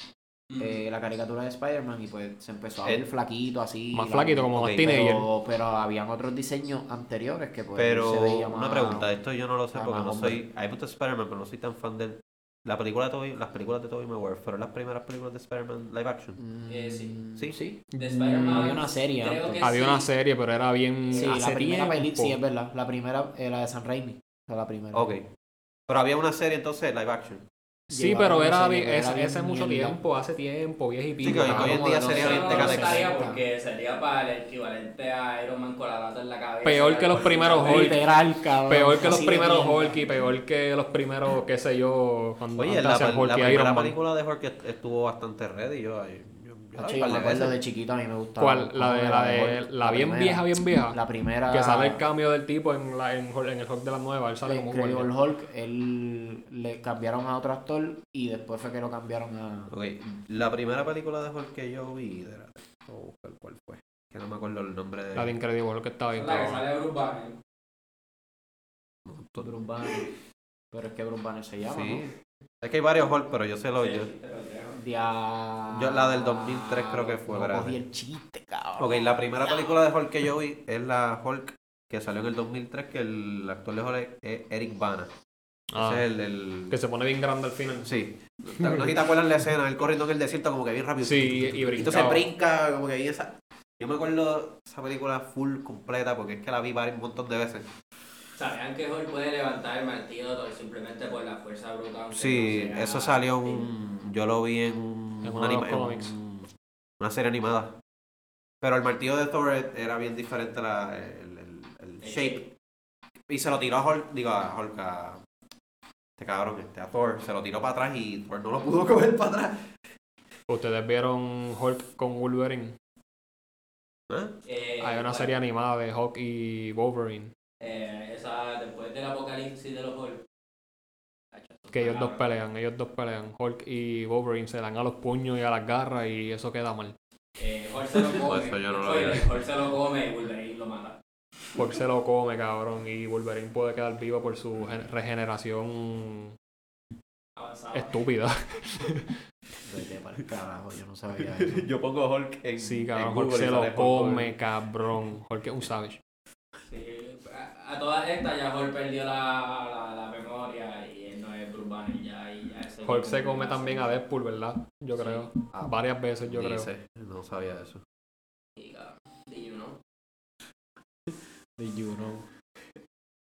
S4: Mm.
S1: eh, la caricatura de Spider-Man y pues se empezó a
S3: El-
S1: ver flaquito así.
S2: Más
S1: la-
S2: flaquito, como
S3: ok,
S2: más teenager.
S1: Pero, pero habían otros diseños anteriores que pues
S3: Pero
S1: se veía
S3: una
S1: más-
S3: pregunta, esto yo no lo sé porque no
S1: hombre.
S3: soy. Me gusta Spider-Man, pero no soy tan fan de la película de Tobey, las películas de Tobey Maguire. ¿Fueron las primeras películas de Spider-Man live action?
S1: Mm,
S4: Eh, sí.
S3: Sí.
S1: sí.
S4: De Spider-Man.
S1: Había una serie antes.
S2: Había
S4: sí.
S2: una serie, pero era bien.
S1: Sí, la primera
S2: tiempo.
S1: sí, es verdad. La primera, eh, la de San Raimi. O sea, la primera.
S3: Ok. Pero había una serie entonces live action.
S2: Sí, pero era, ese,
S1: era bien
S2: ese mucho
S1: mierda.
S2: tiempo, hace tiempo, viejito y
S3: Sí,
S2: pico.
S3: que hoy- en día sería bien
S4: gustaría porque sería para el equivalente a Iron Man con la lata en la cabeza.
S2: Peor que los primeros Hulk.
S1: Literal, cabrón.
S2: Peor que los primeros. Hulk y peor que los primeros, qué sé yo, cuando
S3: Oye, la, la
S2: Hulk y
S3: primera
S2: Iron Man.
S3: película de Hulk est- estuvo bastante ready. Yo, yo, yo, yo
S1: yo me
S3: par de
S1: acuerdo
S3: veces.
S1: de chiquito, a mí me gustaba.
S2: ¿Cuál? La de, la de, la bien
S1: primera.
S2: vieja, bien vieja.
S1: La primera.
S2: Que sale el cambio del tipo en, la, en, en el Hulk de la nueva. Él sale
S1: de
S2: como un
S1: Incredible
S2: guardia.
S1: Hulk, él le cambiaron a otro actor y después fue que lo cambiaron a.
S3: Ok, la primera película de Hulk que yo vi, de la- voy a buscar cuál fue. Que no me acuerdo el nombre de.
S2: La de Incredible Hulk que estaba bien
S4: La que sale Bruce Banner.
S1: Bruce Banner. Pero es que Bruce Banner se llama,
S3: Sí. Es que hay varios Hulk, pero yo sé lo. Yo,
S4: Sí, te
S3: Yo la del 2003 creo que fue,
S1: No
S3: ¿verdad?
S1: cogí el chiste, cabrón.
S3: Ok, la primera película de Hulk que yo vi es la Hulk que salió en el 2003, que el actor de Hulk es Eric Bana.
S2: Ah,
S3: Ese es el, el-
S2: Que se pone bien grande al final.
S3: Sí. No sé si te acuerdas la escena, él corriendo en el desierto como que bien rápido.
S2: Sí, y
S3: Entonces
S2: brincaba.
S3: brinca, como que ahí esa... Yo me acuerdo esa película full completa porque es que la vi varios, un montón de veces.
S4: ¿Sabían que Hulk puede levantar el martillo simplemente por la fuerza bruta? aunque
S3: Sí,
S4: no sea-
S3: eso salió un... Yo lo vi en, un-
S2: En
S3: una, anima- en una serie animada. Pero el martillo de Thor era bien diferente la, el, el- el shape. Y se lo tiró a Hulk, digo a Hulk, a este cabrón, este, a Thor. Se lo tiró para atrás y Thor no lo pudo coger para atrás.
S2: Ustedes vieron Hulk con Wolverine.
S3: ¿Eh?
S4: Eh,
S2: Hay una
S4: bueno,
S2: serie animada de Hulk y Wolverine.
S4: eh, esa, después del apocalipsis de los Hulk.
S2: Que ellos dos pelean, ellos dos pelean. Hulk y Wolverine se dan a los puños y a las garras y eso queda mal.
S4: Eh, Hulk se lo come.
S3: Eso yo no lo
S4: Spoiler,
S3: vi.
S4: Hulk se lo come y Wolverine lo mata.
S2: Hulk se lo come, cabrón, y Wolverine puede quedar vivo por su gen- regeneración
S4: Avanzado.
S2: estúpida.
S1: Carajo, yo no sabía eso.
S3: Yo pongo Hulk en
S2: Sí, cabrón, Hulk se lo
S3: Hulk
S2: come, cabrón. Hulk es un savage.
S4: Sí, a, a todas estas ya Hulk perdió la, la, la memoria y él no es Bruce Banner ya. Y ya ese
S2: Hulk se come también a Deadpool, ¿verdad? Yo
S4: Sí.
S2: creo.
S3: Ah,
S2: Varias veces, yo creo.
S3: Dice, No sabía eso.
S4: Y, you know.
S1: Did you know?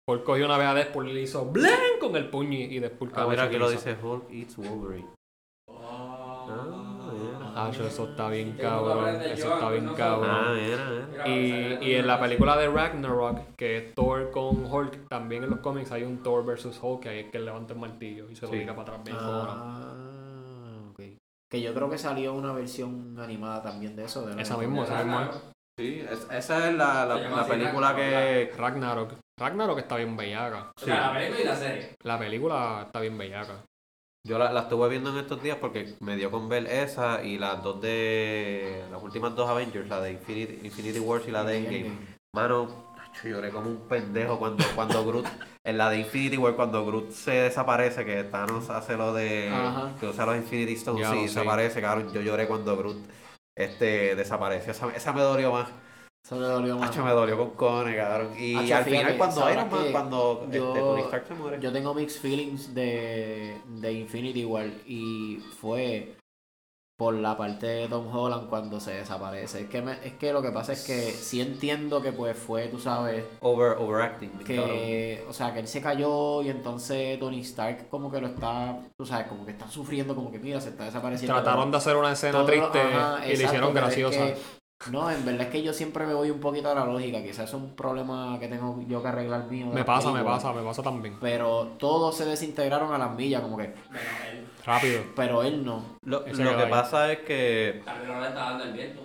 S2: Hulk cogió una vez a Deadpool y le hizo blank con el puño y Deadpool
S3: Ah, mira, aquí lo dice Hulk eats Wolverine.
S2: Ah, yo, eso está bien cabrón. Eso está bien cabrón.
S3: Ah, mira, mira.
S2: Y, y en la película de Ragnarok, que es Thor con Hulk, también en los cómics hay un Thor versus Hulk, que ahí es que él levanta el martillo y se lo
S3: Sí.
S2: tira para atrás bien.
S1: Ah, Que yo creo que salió una versión animada también de eso. De
S2: esa misma, esa misma.
S3: Sí, esa es la, la, la película que...
S2: Ragnarok. Ragnarok está bien bellaca.
S4: Sí. la película y la serie.
S2: La película está bien bellaca.
S3: Yo la, la, estuve viendo en estos días porque me dio con ver esa y las dos de. Las últimas dos Avengers, la de Infinity, Infinity Wars y la de Endgame. Mano, lloré como un pendejo cuando, cuando Groot. en la de Infinity Wars, cuando Groot se desaparece, que Thanos hace lo de. que usa los Infinity Stones y desaparece, cabrón. Yo lloré cuando Groot este, desapareció. Esa, esa me dolió más.
S1: Eso me dolió más.
S3: me dolió con Cone, cabrón. Y al final, cuando Iron Man, cuando
S1: yo, este, Tony Stark se muere. Yo tengo mixed feelings de, de Infinity War. Y fue por la parte de Tom Holland cuando se desaparece. Es que, es que lo que pasa es que sí entiendo que pues fue, tú sabes...
S3: Over, overacting.
S1: Que, o sea, que él se cayó y entonces Tony Stark como que lo está, tú sabes, como que está sufriendo, como que mira, se está desapareciendo.
S2: Trataron de hacer una escena triste y le hicieron graciosa.
S1: No, en verdad es que yo siempre me voy un poquito a la lógica. Quizás es un problema que tengo yo que arreglar mío.
S2: Me pasa, me pasa, me pasa también.
S1: Pero todos se desintegraron a las millas, como que.
S2: Rápido.
S1: Pero él no.
S3: Lo, que pasa es que.
S4: no le está dando el viento.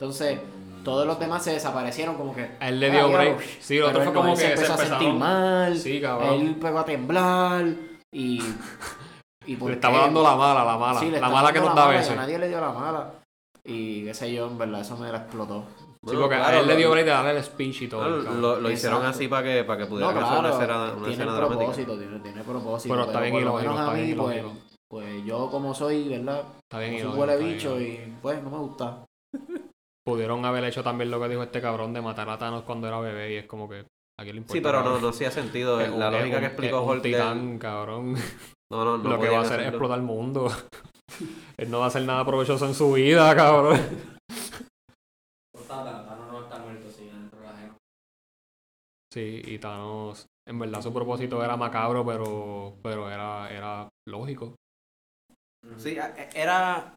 S1: Entonces, todos los demás se desaparecieron, como que.
S2: A él le dio break. Sí, el otro fue como que
S1: se empezó a sentir mal.
S2: Sí, cabrón.
S1: Él pegó a temblar. Y.
S2: y le estaba dando la mala, la mala. la mala que nos da a veces.
S1: Nadie le dio la mala. Y qué sé yo, en verdad, eso me la explotó.
S2: Sí, porque a él le dio break de darle el speech y todo.
S3: lo, lo hicieron así para que, para que pudiera
S1: no, claro,
S3: hacer una escena, una
S1: tiene
S3: escena
S1: propósito, Tiene, tiene propósito.
S2: Pero está bien y lo
S1: está bien pues, pues yo como soy, ¿verdad?
S2: Está bien
S1: soy huele bicho y pues no me gusta.
S2: Pudieron haber hecho también lo que dijo este cabrón de matar a Thanos cuando era bebé y es como que a quién le importa.
S3: Sí, pero no, no hacía sentido. La lógica que explicó
S2: Holt. titán, cabrón.
S3: No, no, no.
S2: Lo que va a hacer es explotar el mundo. Él no va a hacer nada provechoso en su vida, cabrón. Sí, y Thanos, en verdad su propósito era macabro, pero, pero era, era lógico.
S3: Sí, e, era,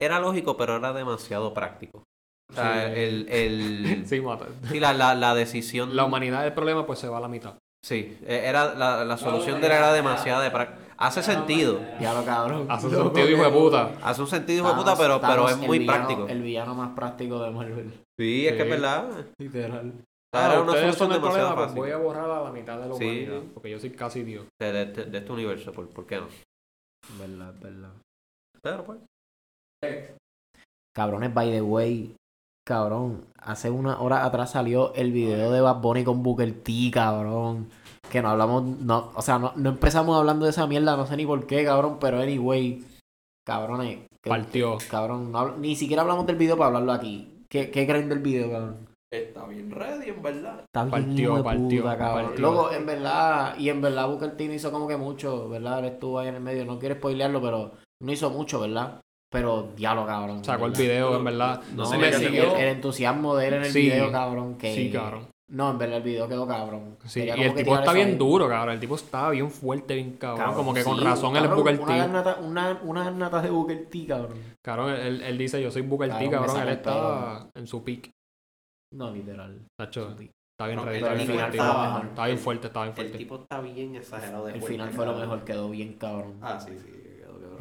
S3: era lógico, pero era demasiado práctico. O sea, el, el,
S2: sí,
S3: sí la, la, la, decisión...
S2: La humanidad del problema pues se va a la mitad.
S3: Sí, e, era, la, la solución de él era demasiado de Hace sentido.
S1: Ya lo cabrón.
S2: Hace un sentido hijo de puta.
S3: Hace un sentido hijo de puta, pero, pero es muy práctico.
S1: El villano más práctico de Marvel.
S3: Sí, es que es verdad.
S1: Literal.
S2: Ah, una solución el problema, pues voy a borrar a la mitad de la humanidad. Porque yo soy casi Dios.
S3: De, de, de este universo, ¿por, ¿por qué no?
S1: Verdad, verdad.
S3: Pero pues.
S1: Cabrones, by the way. Cabrón, hace una hora atrás salió el video de Bad Bunny con Booker T, cabrón. Que no hablamos, no, o sea, no, no empezamos hablando de esa mierda, no sé ni por qué, cabrón, pero anyway, cabrones.
S2: Partió.
S1: cabrón, ni siquiera hablamos del video para hablarlo aquí. ¿Qué, qué creen del video, cabrón?
S3: Está bien ready, en verdad.
S1: Está bien partió, partió, cabrón. Luego, en verdad, y en verdad Booker T hizo como que mucho, ¿verdad? Él estuvo ahí en el medio. No quiero spoilearlo, pero no hizo mucho, ¿verdad? Pero diablo, cabrón.
S2: Sacó el video, en verdad.
S1: No, se me siguió. El, entusiasmo de él en el video, cabrón. Que...
S2: Sí, cabrón.
S1: No, en verdad el video quedó cabrón.
S2: Sí, y el tipo está bien duro, cabrón. El tipo está bien fuerte, bien cabrón. como que con razón él es Booker T.
S1: Una, una, natas de Booker T, cabrón.
S2: Cabrón, él, él dice yo soy Booker T, cabrón. Él está en su peak.
S1: No, literal.
S2: Nacho, está bien ready, está bien fuerte. Está bien fuerte, está bien fuerte.
S3: El tipo está bien exagerado de
S1: El final fue lo mejor, quedó bien cabrón.
S3: Ah, sí, sí.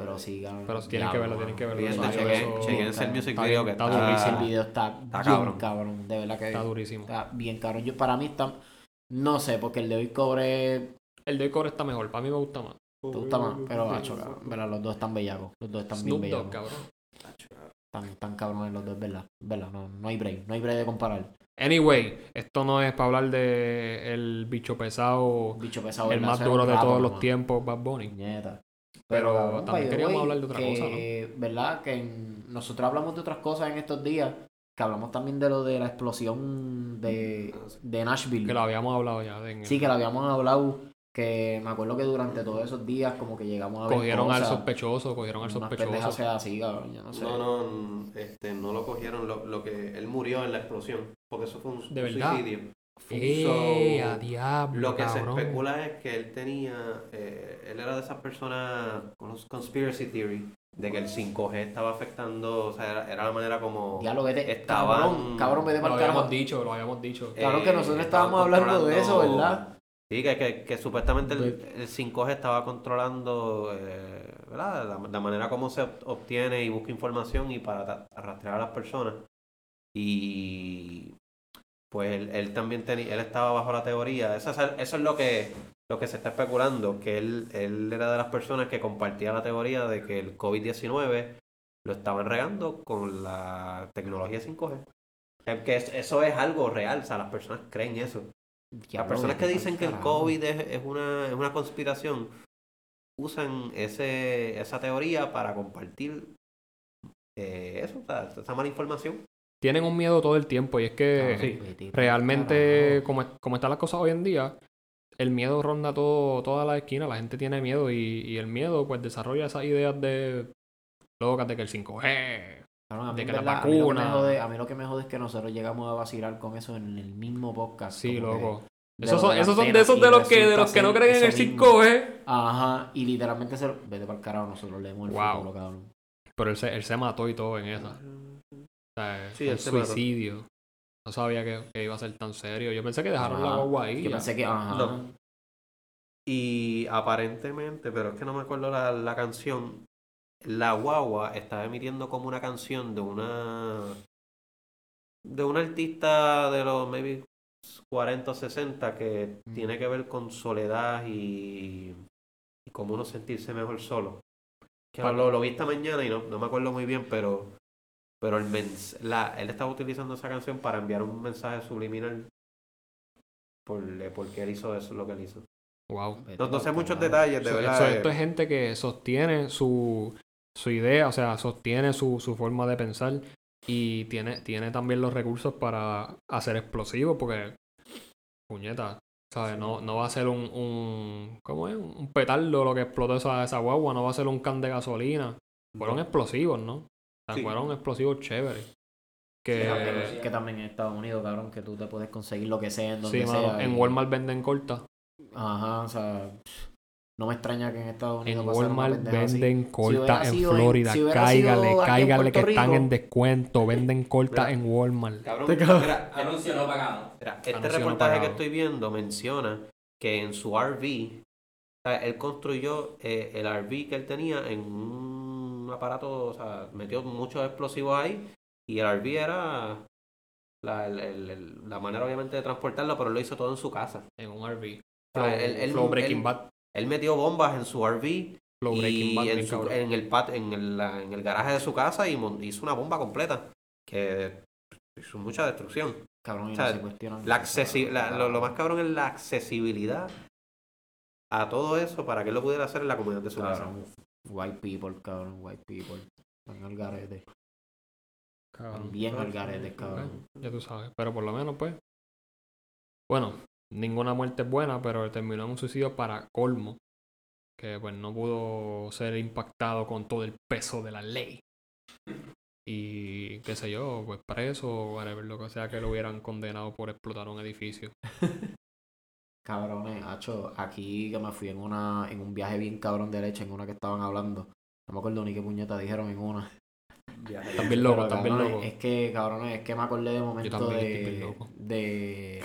S1: Pero sí, cabrón.
S2: Pero tienen que verlo, tienen que verlo.
S3: Chequense el music video que
S2: está durísimo.
S1: El video está, bien cabrón. De verdad que
S2: está durísimo.
S1: Está bien cabrón. Yo, para mí está. No sé, porque el de hoy cobre.
S2: El de hoy cobre está mejor. Para mí me gusta más.
S1: Te gusta más, pero macho, cabrón. Los dos están bellacos. Los dos están bien bellacos.
S2: cabrón.
S1: Están, tan cabrones los dos, ¿verdad? ¿Verdad? No, no hay break. No hay break de comparar.
S2: Anyway, esto no es para hablar de el bicho pesado,
S1: bicho pesado
S2: el más duro de todos los tiempos, Bad Bunny. Pero, también queríamos hablar de otra cosa, ¿no?
S1: ¿Verdad? Que nosotros hablamos de otras cosas en estos días. Que hablamos también de lo de la explosión de, de Nashville.
S2: Que lo habíamos hablado ya.
S1: Sí, que lo habíamos hablado que me acuerdo que durante todos esos días como que llegamos a ver
S2: cogieron al sospechoso cogieron al sospechoso
S1: sea así cabrón yo no sé
S3: no no este no lo cogieron lo, lo que él murió en la explosión porque eso fue un,
S2: ¿De
S3: suicidio
S2: eh, a diablo,
S3: lo que se especula es que él tenía eh, él era de esas personas con los conspiracy theory de que el 5G estaba afectando, o sea, era, la manera como
S1: ya lo vete, estaban, cabrón, cabrón vete
S2: lo habíamos dicho, lo habíamos dicho.
S1: Claro que nosotros estábamos hablando de eso, ¿verdad?
S3: Sí, que, que, que supuestamente el, el 5G estaba controlando eh, La, la, manera como se obtiene y busca información y para rastrear a las personas. Y pues él, también tenía, él estaba bajo la teoría, eso, eso es lo que, lo que se está especulando, que él, él era de las personas que compartía la teoría de que el COVID-19 lo estaban regando con la tecnología 5G. Que eso es algo real, o sea, las personas creen eso. Las personas que dicen que el COVID es, una, es una conspiración usan ese, esa teoría para compartir eh, eso, esa mala información.
S2: Tienen un miedo todo el tiempo y es que realmente, como, como están las cosas hoy en día, el miedo ronda todo, toda la esquina, la gente tiene miedo y, el miedo pues desarrolla esas ideas de locas de que el 5G, de que la vacuna.
S1: A mí, lo que me jode es que nosotros llegamos a vacilar con eso en el mismo podcast.
S2: Sí, loco. Esos son, esos son de esos de los que de los que no creen en el 5G.
S1: Ajá, y literalmente se vete para el carajo, nosotros leemos el wow. futuro, cabrón.
S2: Pero él se, él se mató y todo en esa. O sea, sí, el suicidio. No sabía que, iba a ser tan serio. Yo pensé que dejaron la guagua ahí.
S1: Yo pensé que, ajá.
S3: Y aparentemente, pero es que no me acuerdo la, la canción. La guagua estaba emitiendo como una canción de una de un artista de los maybe 40 o 60 que tiene que ver con soledad y, y cómo uno sentirse mejor solo. Que lo, lo, vi esta mañana y no, no me acuerdo muy bien, pero, pero el la, él estaba utilizando esa canción para enviar un mensaje subliminal por, porque él hizo eso, lo que él hizo.
S2: Wow.
S3: No, sé muchos detalles, de verdad.
S2: esto es gente que sostiene su, su idea, o sea, sostiene su, su forma de pensar y tiene, tiene también los recursos para hacer explosivos, porque, puñeta, ¿sabes? No, no va a ser un, un, ¿cómo es? Un petardo lo que explotó esa, esa guagua, no va a ser un can de gasolina. Fueron explosivos, ¿no? O sea, fueron explosivos chéveres.
S1: Que... que también en Estados Unidos, cabrón, que tú te puedes conseguir lo que sea en donde sea.
S2: En Walmart venden corta.
S1: Ajá, o sea, no me extraña que en Estados Unidos.
S2: En Walmart venden corta en Florida. cáigale, cáigale que están en descuento. Venden corta en Walmart.
S3: Cabrón, mira, anuncio no pagado. este reportaje que estoy viendo menciona que en su RV, él construyó eh, el RV que él tenía en un aparato, o sea, metió muchos explosivos ahí y el RV era la, la manera obviamente de transportarlo, pero él lo hizo todo en su casa.
S2: En un RV.
S3: Flow, Breaking Bad. Él metió bombas en su RV y en, el pat, en, el, en el garaje de su casa y hizo una bomba completa que hizo mucha destrucción.
S1: Cabrón,
S3: la lo, más cabrón es la accesibilidad a todo eso para que él lo pudiera hacer en la comunidad de su casa.
S1: White people, cabrón, white people. Están al garete. Cabrón. Bien al garete, cabrón.
S2: Ya tú sabes, pero por lo menos pues. Bueno, ninguna muerte es buena, pero terminó en un suicidio para colmo, que pues no pudo ser impactado con todo el peso de la ley. Y qué sé yo, pues preso o whatever, lo que sea que lo hubieran condenado por explotar un edificio.
S1: Cabrones, hacho, aquí que me fui en una en un viaje bien cabrón de leche, en una que estaban hablando. No me acuerdo ni qué puñeta dijeron en una.
S2: También loco, también loco.
S1: Es que, cabrones, es que me acordé de momento de, de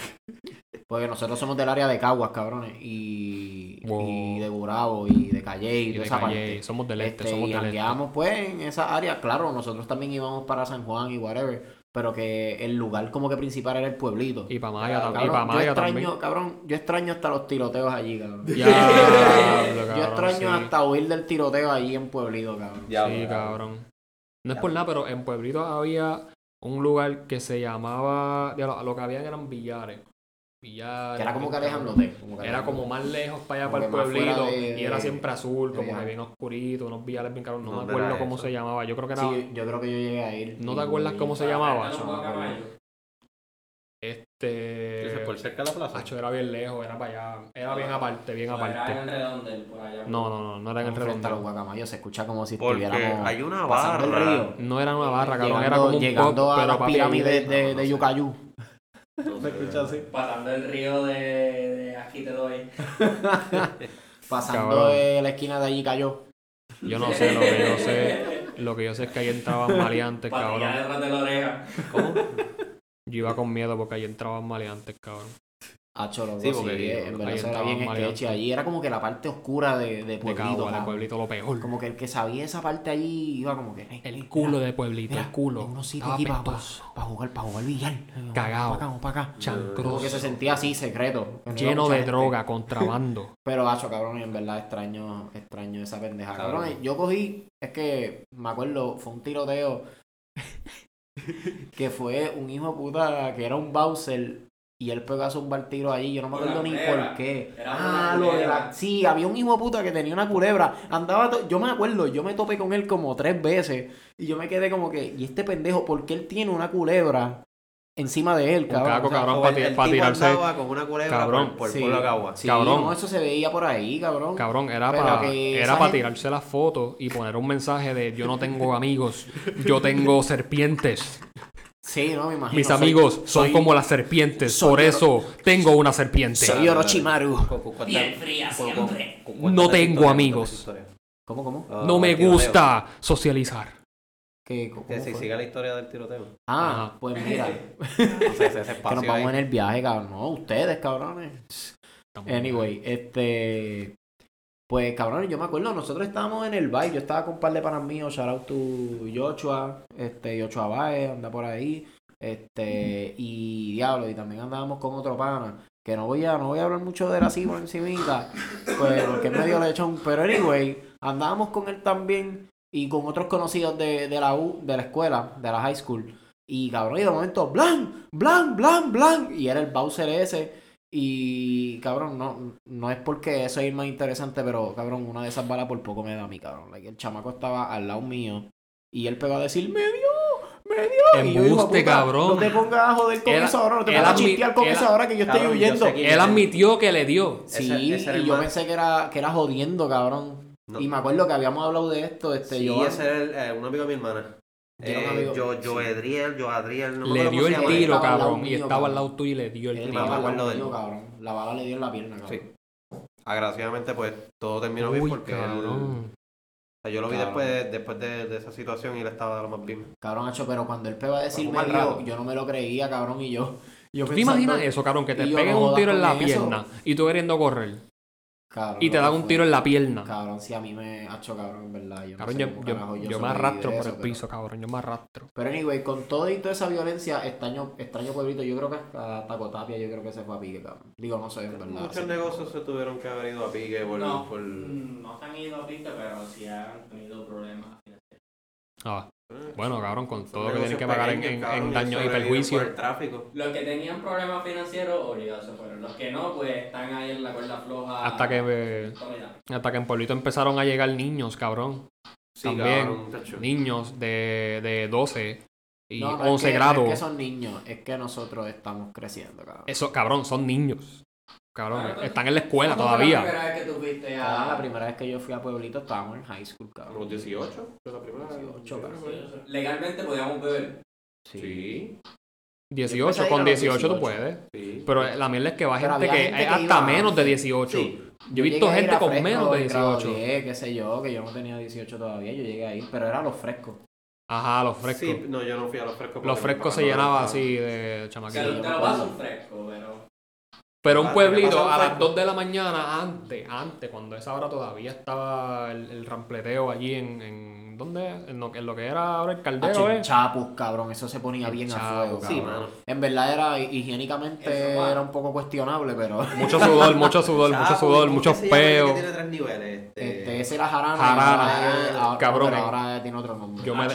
S1: porque nosotros somos del área de Caguas, cabrones. Y, y de Burabo y de Calle y, de esa parte.
S2: Somos del este, este somos del este.
S1: pues en esa área. Claro, nosotros también íbamos para San Juan y whatever. Pero que el lugar como que principal era el pueblito.
S2: Y para Maya, también. y pa Maya
S1: yo extraño,
S2: también.
S1: Cabrón, yo extraño hasta los tiroteos allí, cabrón. yo extraño hasta oír del tiroteo allí en Pueblito, cabrón.
S2: sí, cabrón. No es por nada, pero en Pueblito había un lugar que se llamaba. Lo que había eran billares
S1: que era como que alejándose.
S2: era como más lejos para allá, para el pueblito. Y era siempre azul, como que bien oscurito, unos viales bien caros. No, me acuerdo cómo se llamaba. Yo creo que era.
S1: Sí, yo creo que yo llegué a ir.
S2: ¿No te acuerdas cómo se llamaba? Este.
S3: por cerca de la plaza?
S2: Hacho, era bien lejos, era para allá. Era bien aparte, bien aparte.
S4: Era en el redondel, por allá.
S2: No, no, no, no era en el redondel.
S1: los guacamayos se escucha como si estuviéramos.
S3: Hay una barra.
S2: No era una barra, cabrón. Era como un
S1: llegando a la pirámide de, de Yucayú.
S4: Se escucha así. Pasando el río de, de aquí te doy.
S1: Pasando de la esquina de allí cayó.
S2: Yo no sé, lo que yo sé, lo que yo sé es que ahí entraban maleantes, cabrón.
S4: detrás de la oreja.
S2: ¿Cómo? Yo iba con miedo porque ahí entraban maleantes, cabrón.
S1: Hacho, loco,
S3: Sí,
S1: sí,
S3: porque
S1: en verdad
S2: ahí
S1: eso era
S2: estaba
S1: bien sketchy. Allí era como que la parte oscura de, de
S2: De
S1: Pueblito.
S2: De. Pueblito lo peor.
S1: Como que el que sabía esa parte allí iba como que... "Ey,
S2: El
S1: mira,
S2: culo de Pueblito,
S1: mira,
S2: el culo.
S1: unos sitios aquí para
S2: apestoso,
S1: jugar, para jugar billar.
S2: Cagao.
S1: Vamos para acá, para acá. Como que
S2: chancroso,
S1: se sentía así, secreto.
S2: lleno de
S1: gente.
S2: droga, contrabando.
S1: Pero, hacho, cabrón, y en verdad extraño, extraño esa pendeja.
S3: Cabrón.
S1: Cabrón, yo cogí, es que me acuerdo, fue un tiroteo que fue un hijo de puta que era un Bowser y él pegó a zumbar tiro allí. Yo no me acuerdo ni
S4: culebra.
S1: por qué.
S4: Era
S1: Ah, lo de la. Sí, había un hijo de puta que tenía una culebra. Andaba. to- Yo me acuerdo, yo me topé con él como tres veces y yo me quedé como que, ¿y este pendejo, por qué él tiene una culebra encima de él, cabrón?
S2: caco,
S1: O sea,
S2: cabrón,
S3: O
S2: pa'
S3: el, el
S2: pa'
S3: tipo
S2: tirarse-
S3: andaba con una culebra
S2: Cabrón,
S3: por, por
S1: sí.
S3: pueblo.
S1: Sí,
S2: Cabrón.
S1: no, eso se veía por ahí, cabrón.
S2: Cabrón, era
S1: Pero
S2: para era para
S1: gente-
S2: tirarse las fotos y poner un mensaje de yo no tengo amigos, yo tengo serpientes.
S1: Sí, no, me imagino.
S2: Mis
S1: soy-
S2: amigos son
S1: soy-
S2: como las serpientes,
S1: soy
S2: por eso tengo una serpiente.
S1: Soy Orochimaru.
S4: Bien fría siempre.
S2: No tengo amigos.
S1: ¿Cómo, cómo?
S3: Ah,
S2: No me
S3: tiroteo.
S2: gusta socializar.
S1: ¿Qué, cómo
S3: Que si
S1: fue?
S3: sigue la historia del tiroteo.
S1: Ah,
S2: Ajá.
S1: pues mira,
S3: Entonces, ese
S1: que nos vamos
S3: ahí.
S1: en el viaje, cabrón. No, ustedes, cabrones. Anyway, este. Pues, cabrón, yo me acuerdo, nosotros estábamos en el baile. Yo estaba con un par de panas míos, shout out to Joshua, este, Joshua Baez, anda por ahí. Este, y diablo, y también andábamos con otro pana. Que no voy a, no voy a hablar mucho de él así por encimita, pues, porque es medio lechón. Pero anyway, andábamos con él también y con otros conocidos de, de la U, de la escuela, de la high school. Y cabrón, y de momento, blan, blan, blan, blan. Y era el Bowser ese. Y cabrón, no, no es porque eso es más interesante, pero cabrón, una de esas balas por poco me da a mí, cabrón. Like, el chamaco estaba al lado mío y él pegó a decir, me dio, me dio. Y yo,
S2: Embuste,
S1: puta,
S2: cabrón.
S1: No te pongas a joder con
S2: Él-
S1: eso ahora, no te
S2: él
S1: pongas a chistear con
S2: él-
S1: eso ahora que yo estoy
S3: Cabrón,
S1: huyendo.
S2: Él admitió que le dio.
S1: Sí,
S3: Ese- ese era
S1: y yo
S3: más-
S1: pensé que era, que era jodiendo, cabrón.
S3: No.
S1: Y me acuerdo que habíamos hablado de esto, este,
S3: Sí,
S1: yo...
S3: ese era el, eh, un amigo de mi hermana. Eh,
S1: amigo-
S3: yo,
S1: sí.
S3: yo, Edriel, yo, Adriel, no me
S2: le dio el tiro, cabrón. Y estaba al lado tuyo y le dio el tiro.
S3: acuerdo de él.
S1: cabrón. La bala le dio en la pierna, cabrón.
S3: Sí. Agraciadamente, pues, todo terminó bien porque él-
S2: cabrón.
S3: o sea, yo lo vi
S1: Cabrón.
S3: después, después de, de esa situación y él estaba de lo más bien.
S1: Cabrón, hacho, pero cuando él pegó a decirme yo,
S3: rato.
S1: yo no me lo creía, cabrón, y yo... yo
S2: ¿Tú te
S1: pensando-
S2: imaginas eso, cabrón? Que te
S1: yo
S2: peguen
S1: no
S2: un tiro en la
S1: eso.
S2: pierna y tú queriendo correr
S1: Cabrón,
S2: y te dan un tiro en la pierna.
S1: Cabrón, si a mí me ha hecho cabrón, en verdad. Yo, no
S2: Cabrón,
S1: sé
S2: yo, yo, yo me arrastro por
S1: eso,
S2: el
S1: pero-
S2: piso, cabrón. Yo me arrastro.
S1: Pero anyway, con todo y toda esa violencia, extraño, extraño pueblito, yo creo que hasta Tacotapia yo creo que se fue a pique, cabrón. Digo, no sé, en verdad.
S3: Muchos negocios se tuvieron que haber ido a pique por...
S4: No,
S3: por...
S4: no se han ido a pique, pero sí han tenido problemas.
S2: Ah, bueno, cabrón, con todo lo que tienen que pagar en, en- en
S3: y
S2: daños y perjuicios.
S3: por el tráfico.
S4: Los que tenían problemas financieros, obligados se fueron. Los que no, pues están ahí en la cuerda floja.
S2: Hasta que, eh, hasta que en Pueblito empezaron a llegar niños, cabrón.
S3: Sí,
S2: También,
S3: cabrón.
S2: Niños de, de 12 y
S1: No, no, es
S2: 11
S1: que-
S2: grados.
S1: No es que son niños, es que nosotros estamos creciendo, cabrón.
S2: Eso, cabrón, son niños. Cabrón,
S4: Claro,
S2: están en la escuela
S4: ¿Cuándo fue La
S2: todavía.
S4: primera vez que tú fuiste
S1: Cabrón,
S4: a.
S1: la primera vez que yo fui a Pueblito estábamos en high school,
S3: ¿A
S1: cabrón.
S3: los 18? ¿Fue la primera?
S1: 18, cabrón.
S4: Legalmente podíamos beber.
S3: Sí,
S2: 18,
S1: ir a
S2: con
S1: los
S2: 18 tú
S1: 18.
S2: puedes.
S3: sí.
S2: Pero la mierda es que va gente que
S1: gente
S2: es
S1: que
S2: hasta
S1: iba-
S2: menos de 18.
S3: Sí.
S2: Yo he visto gente con
S1: fresco
S2: menos de
S1: en grado
S2: 18.
S1: 10, qué sé yo, que yo no tenía 18 todavía, yo llegué ahí, pero era los frescos.
S2: Ajá, los frescos.
S3: Sí, no, yo no fui a los frescos.
S2: Los frescos se
S3: me
S2: así de
S4: O sea,
S2: chamaquitos.
S4: te lo paso un fresco, pero.
S2: Pero un pueblito
S3: ¿qué pasa,
S2: a las
S3: fresco?
S2: 2 de la mañana, antes, antes, cuando a esa hora todavía estaba el, el rampleteo allí en, en ¿dónde? En lo, en lo que era ahora el caldero, ¿eh?
S1: Chapus, cabrón, eso se ponía bien a fuego,
S3: Sí, mano.
S1: En verdad era higiénicamente
S4: Eso
S1: era un poco cuestionable, pero
S2: Mucho sudor, mucho sudor, mucho
S3: Chapo,
S2: sudor,
S3: ¿cómo
S2: muchos peos.
S3: tiene tres niveles. Este,
S1: este, ese era Jarana.
S2: Jarana,
S1: ahora
S2: cabrón,
S1: pero ahora tiene otro nombre.
S2: Yo me,
S4: yo.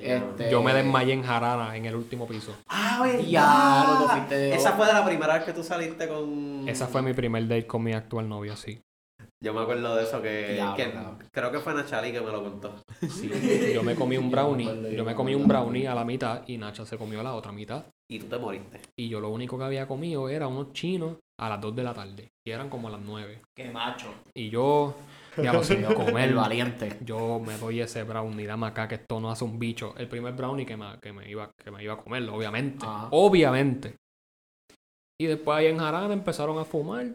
S1: Este,
S2: me desmayé en Jarana en el último piso.
S3: Ah, ¿verdad?
S1: Ya,
S3: Esa fue de la primera vez que tú saliste con.
S2: Esa fue mi primer date con mi actual novia, sí.
S3: Yo me acuerdo de eso que.
S1: Cabrón.
S3: creo que fue Nachali que me lo contó.
S2: Yo me comí un
S1: Yo
S2: brownie,
S1: yo
S2: yo
S1: me
S2: comí un brownie a la mitad y Nacha se comió la otra mitad.
S3: Y tú te moriste.
S2: Y yo lo único que había comido era unos chinos a las 2 de la tarde. Y eran como a las 9.
S4: Qué macho.
S2: Y yo, ya lo sé,
S1: el
S2: comer.
S1: valiente.
S2: Yo me doy ese brownie, dame acá que esto no hace un bicho. El primer brownie que me, que me, iba, que me iba a comer, obviamente.
S1: Ajá.
S2: Obviamente. Y después ahí en Jarana empezaron a fumar.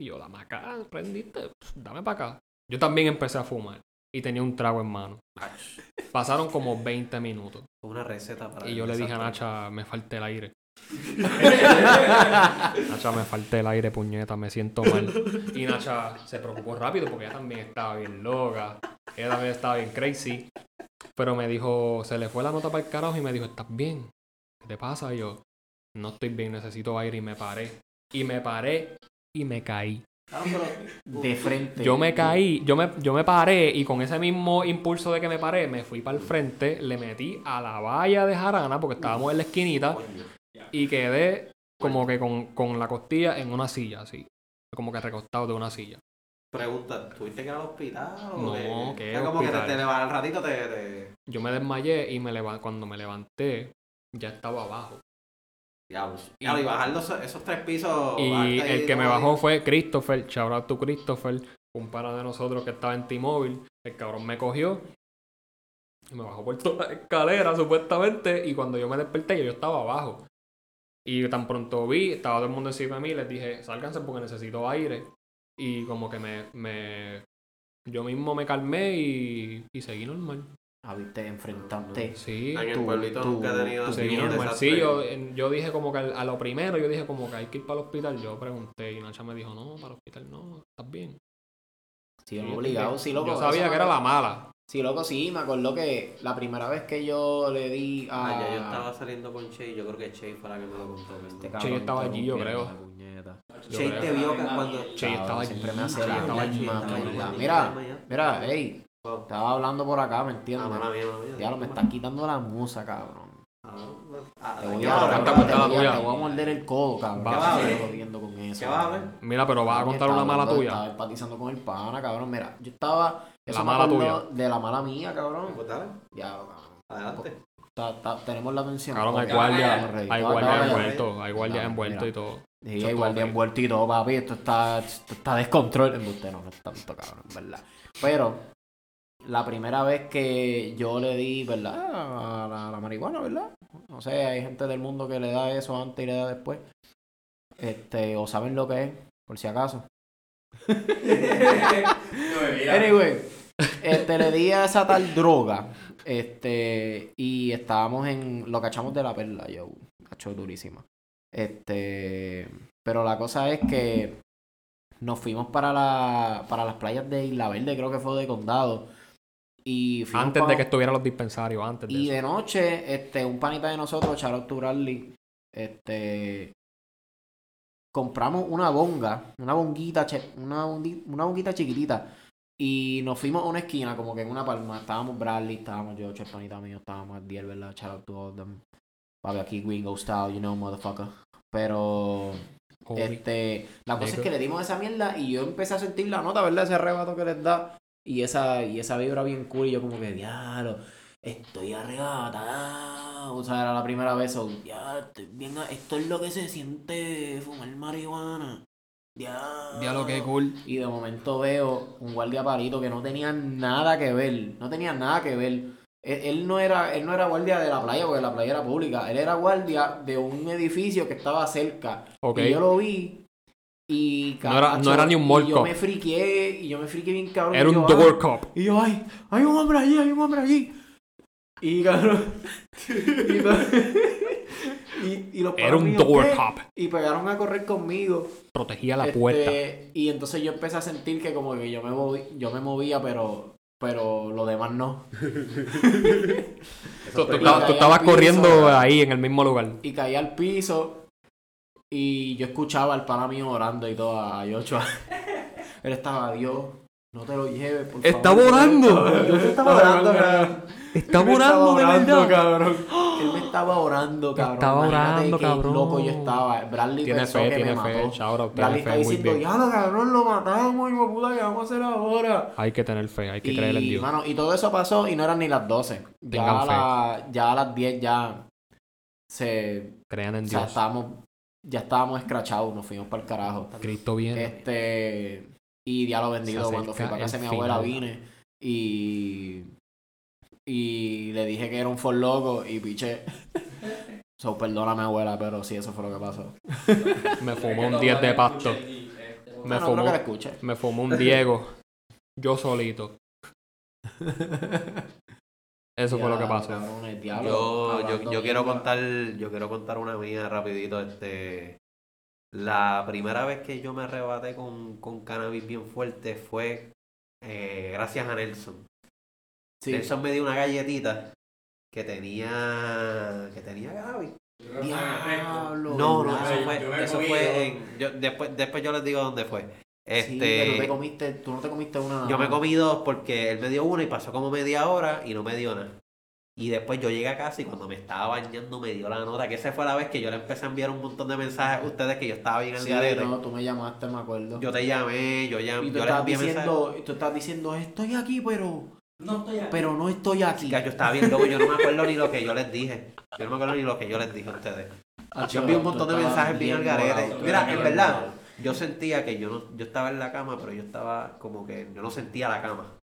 S2: Y yo, dame acá, prendiste, Pff, dame para acá. Yo también empecé a fumar. Y tenía un trago en mano. Pasaron como 20 minutos.
S3: Una receta para.
S2: Y yo le dije a Nacha, me falta el aire. Nacha, me falta el aire, puñeta, me siento mal. Y Nacha se preocupó rápido porque ella también estaba bien loca. Ella también estaba bien crazy. Pero me dijo, se le fue la nota para el carajo y me dijo, ¿estás bien? ¿Qué te pasa? Y yo, no estoy bien, necesito aire y me paré. Y me paré y me caí.
S1: De frente.
S2: Yo me caí, yo me, yo me paré y con ese mismo impulso de que me paré, me fui para el frente, le metí a la valla de jarana porque estábamos en la esquinita y quedé como que con, con la costilla en una silla, así. Como que recostado de una silla.
S3: Pregunta, ¿tuviste que ir al hospital? O
S2: No,
S3: qué?
S2: ¿qué
S3: Es como que te, te levant- al ratito te, te...
S2: Yo me desmayé y me leva- cuando me levanté ya estaba abajo.
S3: Diablos. Diablo, y bajar los- esos tres pisos...
S2: Y el que me bajó fue Christopher, out to Christopher, un pana de nosotros que estaba en T-Mobile. El cabrón me cogió y me bajó por toda la escalera supuestamente y cuando yo me desperté yo estaba abajo. Y tan pronto vi, estaba todo el mundo encima de mí, les dije, sálganse porque necesito aire. Y como que me, me yo mismo me calmé y, y seguí normal.
S1: Viste, enfrentarte.
S2: Sí,
S3: En el
S1: tú-
S3: pueblito
S1: tú-
S3: nunca he tenido
S1: tú
S3: desastre.
S2: Sí, yo, dije como que a lo primero, yo dije como que hay que ir para el hospital. Yo pregunté y Nacha me dijo, no, para el hospital no, estás bien.
S1: Sí,
S2: yo
S1: obligado,
S2: dije,
S1: sí, loco.
S2: Yo sabía que era la mala.
S1: Sí, loco, sí, me acuerdo que la primera vez que yo le di a...
S3: Ah, ya yo estaba saliendo con Che y yo creo que Che fue la que me lo contó. que
S1: Este
S2: Che estaba allí, yo creo.
S3: Che te vio cuando...
S2: Che estaba
S1: siempre
S2: allí,
S1: me hace la Mira, mira, hey,
S3: Oh.
S1: estaba hablando por acá, ¿me
S3: Ah,
S1: entiendes?
S3: mala mía, mala mía.
S1: Diablo, me estás quitando la musa, cabrón.
S3: Ah, ah,
S1: Te voy
S3: ¿qué
S1: a, morder el codo, cabrón. Con eso.
S3: ¿Qué vas a ver?
S2: Mira, pero vas a contar una mala tuya.
S1: Estaba empatizando con el pana, cabrón. Mira, yo estaba... Eso
S2: La mala tuya.
S1: De la mala mía, cabrón.
S3: Pues dale,
S1: Ya, cabrón.
S3: adelante.
S1: Ta- ta- tenemos la atención.
S2: Cabrón, hay guardia, hay guardia envuelto, hay guardia envuelto y todo.
S1: Sí, hay guardia envuelto y todo, papi. Esto está, esto está descontrol. Embuste, no, no es tanto, cabrón, ¿verdad? Pero, la primera vez que yo le di, ¿verdad? A la, a la marihuana, ¿verdad? No sé, hay gente del mundo que le da eso antes y le da después. Este, o saben lo que es, por si acaso. Anyway, este, le di a esa tal droga. Este, y estábamos en. Lo cachamos de la perla, yo. Cacho durísima. Este. Pero la cosa es que nos fuimos para la. para las playas de Isla Verde, creo que fue de condado. Y
S2: Antes de que estuvieran los dispensarios, antes de
S1: y
S2: eso.
S1: de noche, este, un panita de nosotros, Charlotte Turalli, este compramos una bonga, una bonguita, una, una bonguita chiquitita. Y nos fuimos a una esquina, como que en una palma. Estábamos Bradley, estábamos yo, el panita mío, estábamos Adiel, ¿verdad? Shout out to all them. Papi, aquí Wingo Style, you know, motherfucker. Pero,
S2: Holy.
S1: este, la cosa es que le dimos esa mierda y yo empecé a sentir la nota, ¿verdad? Ese arrebato que les da. Y esa, y esa vibra bien cool. Y yo como que, diablo, estoy arrebatado. O sea, era la primera vez. o, ya, estoy bien, esto es lo que se siente fumar marihuana. Diablo.
S2: Diablo, qué cool.
S1: Y de momento veo un guardia palito que no tenía nada que ver. No tenía nada que ver. Él, él no era, él no era guardia de la playa porque la playa era pública. Él era guardia de un edificio que estaba cerca.
S2: Ok.
S1: Y yo lo vi. Y
S2: No era- no era ni un mall
S1: y yo me friqué. Y yo me friqué bien cabrón.
S2: Era un
S1: ay,
S2: door cop.
S1: y yo, ay, hay un hombre allí, hay un hombre allí. Y cabrón. y, y, y los
S2: Era un door
S1: ¿qué?
S2: cop.
S1: Y pegaron a correr conmigo.
S2: Protegía la
S1: Este,
S2: puerta.
S1: Y entonces yo empecé a sentir que como que yo me moví, yo me movía, pero pero lo demás no.
S2: Tú, estabas, tú
S1: caí
S2: estabas
S1: al piso.
S2: corriendo ahí en el mismo lugar.
S1: Y caí al piso y yo escuchaba al pana mío orando y todo a Yochoa. Él estaba, Dios, no te lo lleves, por
S2: ¡Está
S1: favor".
S2: orando!
S1: Yo estaba orando, cabrón.
S2: Está orando, de
S1: orando,
S2: verdad.
S1: cabrón. Él me estaba orando, cabrón.
S2: Estaba
S1: Imagínate
S2: orando,
S1: qué
S2: cabrón.
S1: loco yo estaba. Bradley
S2: Tiene
S1: pensó
S2: fe,
S1: que
S2: tiene
S1: me
S2: fe.
S1: mató.
S2: Out,
S1: Bradley
S2: tiene
S1: está
S2: fe,
S1: diciendo, ya lo cabrón, lo matamos, hijo puta, ¿qué vamos a hacer ahora?
S2: Hay que tener fe, hay que
S1: y,
S2: creer en Dios.
S1: mano, y todo eso pasó y no eran ni las 12. Ya
S2: Tengan
S1: a,
S2: fe.
S1: la- ya a las 10 ya se...
S2: Crean en
S1: O sea,
S2: Dios.
S1: estábamos, ya estábamos escrachados, nos fuimos para el carajo.
S2: Cristo viene.
S1: Este... Y diablo bendito, cuando fui para casa de mi
S2: el
S1: abuela vine y... Y le dije que era un for loco y piché. So, perdóname abuela, pero sí, eso fue lo que pasó.
S2: Me fumó un 10 de pasto. Me
S1: Ah, no,
S2: fumó.
S1: escuche.
S2: Me fumó un Diego. Yo solito. Eso fue lo que pasó.
S3: Yo, yo, yo quiero contar, yo quiero contar una mía rapidito, este la primera vez que yo me arrebaté con, con cannabis bien fuerte fue eh, gracias a Nelson. Nelson me dio una galletita que tenía que tenía cannabis. Diablo. No, no, eso fue, eso fue en, yo, después, después yo les digo dónde fue. Este,
S1: te comiste, tú no te comiste una.
S3: Yo me comí dos porque él me dio una y pasó como media hora y no me dio nada. Y después yo llegué a casa y cuando me estaba bañando me dio la nota, que esa fue la vez que yo le empecé a enviar un montón de mensajes a ustedes que yo estaba bien al
S1: sí, garete. no, tú me llamaste, me acuerdo.
S3: Yo te llamé, yo llamé,
S1: y tú yo diciendo, Tú estás diciendo, estoy aquí, pero... No estoy aquí. Pero no estoy aquí.
S3: yo estaba bien loco, yo no me acuerdo ni lo que yo les dije. Yo no me acuerdo ni lo que yo les dije a ustedes. Yo envié un montón de mensajes bien al garete. Mira, en verdad, yo sentía que yo no, yo estaba en la cama, pero yo estaba como que yo no sentía la cama.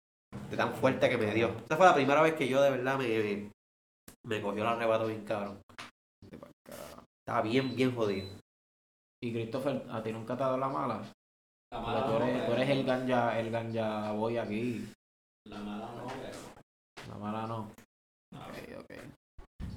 S3: De tan fuerte que me dio. Esa fue la primera vez que yo de verdad me, me cogió el arrebato bien cabrón. Estaba bien, bien jodido.
S1: Y Christopher, ¿a ti nunca te ha dado la mala? La mala tú, eres, tú eres el ganja, el ganja boy aquí.
S4: La mala no, pero...
S1: La mala no. Ok, ok.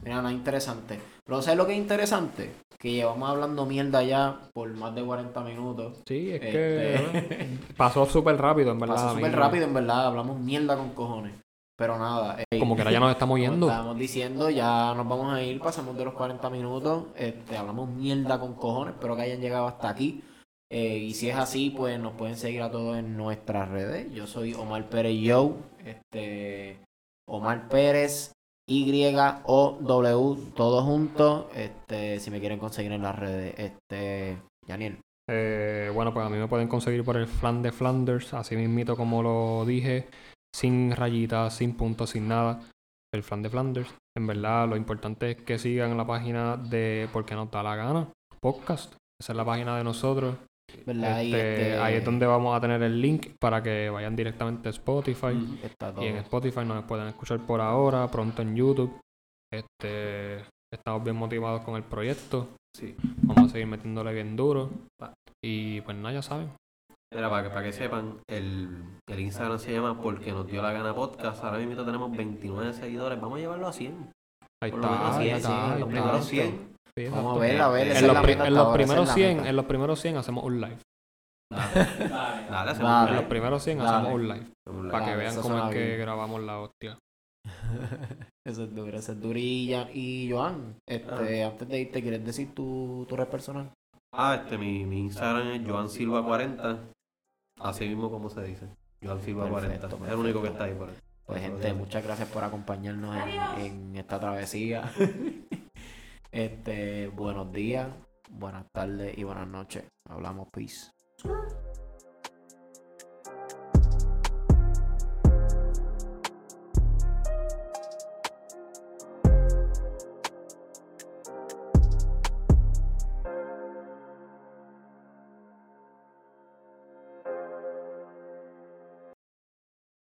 S1: Mira, nada interesante. Pero ¿sabes lo que es interesante? Que llevamos hablando mierda ya por más de 40 minutos.
S2: Sí, es que este, pasó súper rápido, en verdad.
S1: Pasó súper rápido, en verdad. Hablamos mierda con cojones. Pero nada.
S2: Eh, Como que ahora ya nos estamos yendo.
S1: Estamos diciendo, ya nos vamos a ir, pasamos de los 40 minutos. Este, hablamos mierda con cojones. Espero que hayan llegado hasta aquí. Eh, y si es así, pues nos pueden seguir a todos en nuestras redes. Yo soy Omar Pérez Yo. Este, Omar Pérez Y O W, todo junto. Este, si me quieren conseguir en las redes. Este, Daniel.
S2: Eh, bueno, pues a mí me pueden conseguir por el Flan de Flanders, así mismito como lo dije sin rayitas, sin puntos, sin nada. El Flan de Flanders. En verdad, lo importante es que sigan la página de Porque nos da la gana, podcast. Esa es la página de nosotros. Este, ahí es donde vamos a tener el link para que vayan directamente a Spotify. y en Spotify nos pueden escuchar por ahora, pronto en YouTube. Este, estamos bien motivados con el proyecto. Sí. Vamos a seguir metiéndole bien duro. Y pues nada, ya saben.
S3: Mira, para que, para que sepan, el, el Instagram se llama Porque nos dio la gana podcast. Ahora mismo tenemos 29 seguidores. Vamos a llevarlo a 100.
S2: Ahí está, ahí está.
S3: Los primeros 100.
S1: Vamos a ver, a ver.
S2: En, los, en los primeros 100, en los primeros 100 hacemos un live.
S3: Dale, dale, hacemos
S2: En los primeros 100 hacemos un live. Para que vean cómo es que grabamos la hostia.
S1: eso es duro, eso es duro. Y, Joan, este, ah. antes de irte, ¿quieres decir tu, tu red personal?
S3: Ah, este, mi, mi Instagram es Joan Silva 40 Así mismo como se dice. Yo al Silva 40. Es el único que está ahí por ahí.
S1: Pues gente, muchas gracias por acompañarnos en, en esta travesía. este, buenos días, buenas tardes y buenas noches. Hablamos, peace.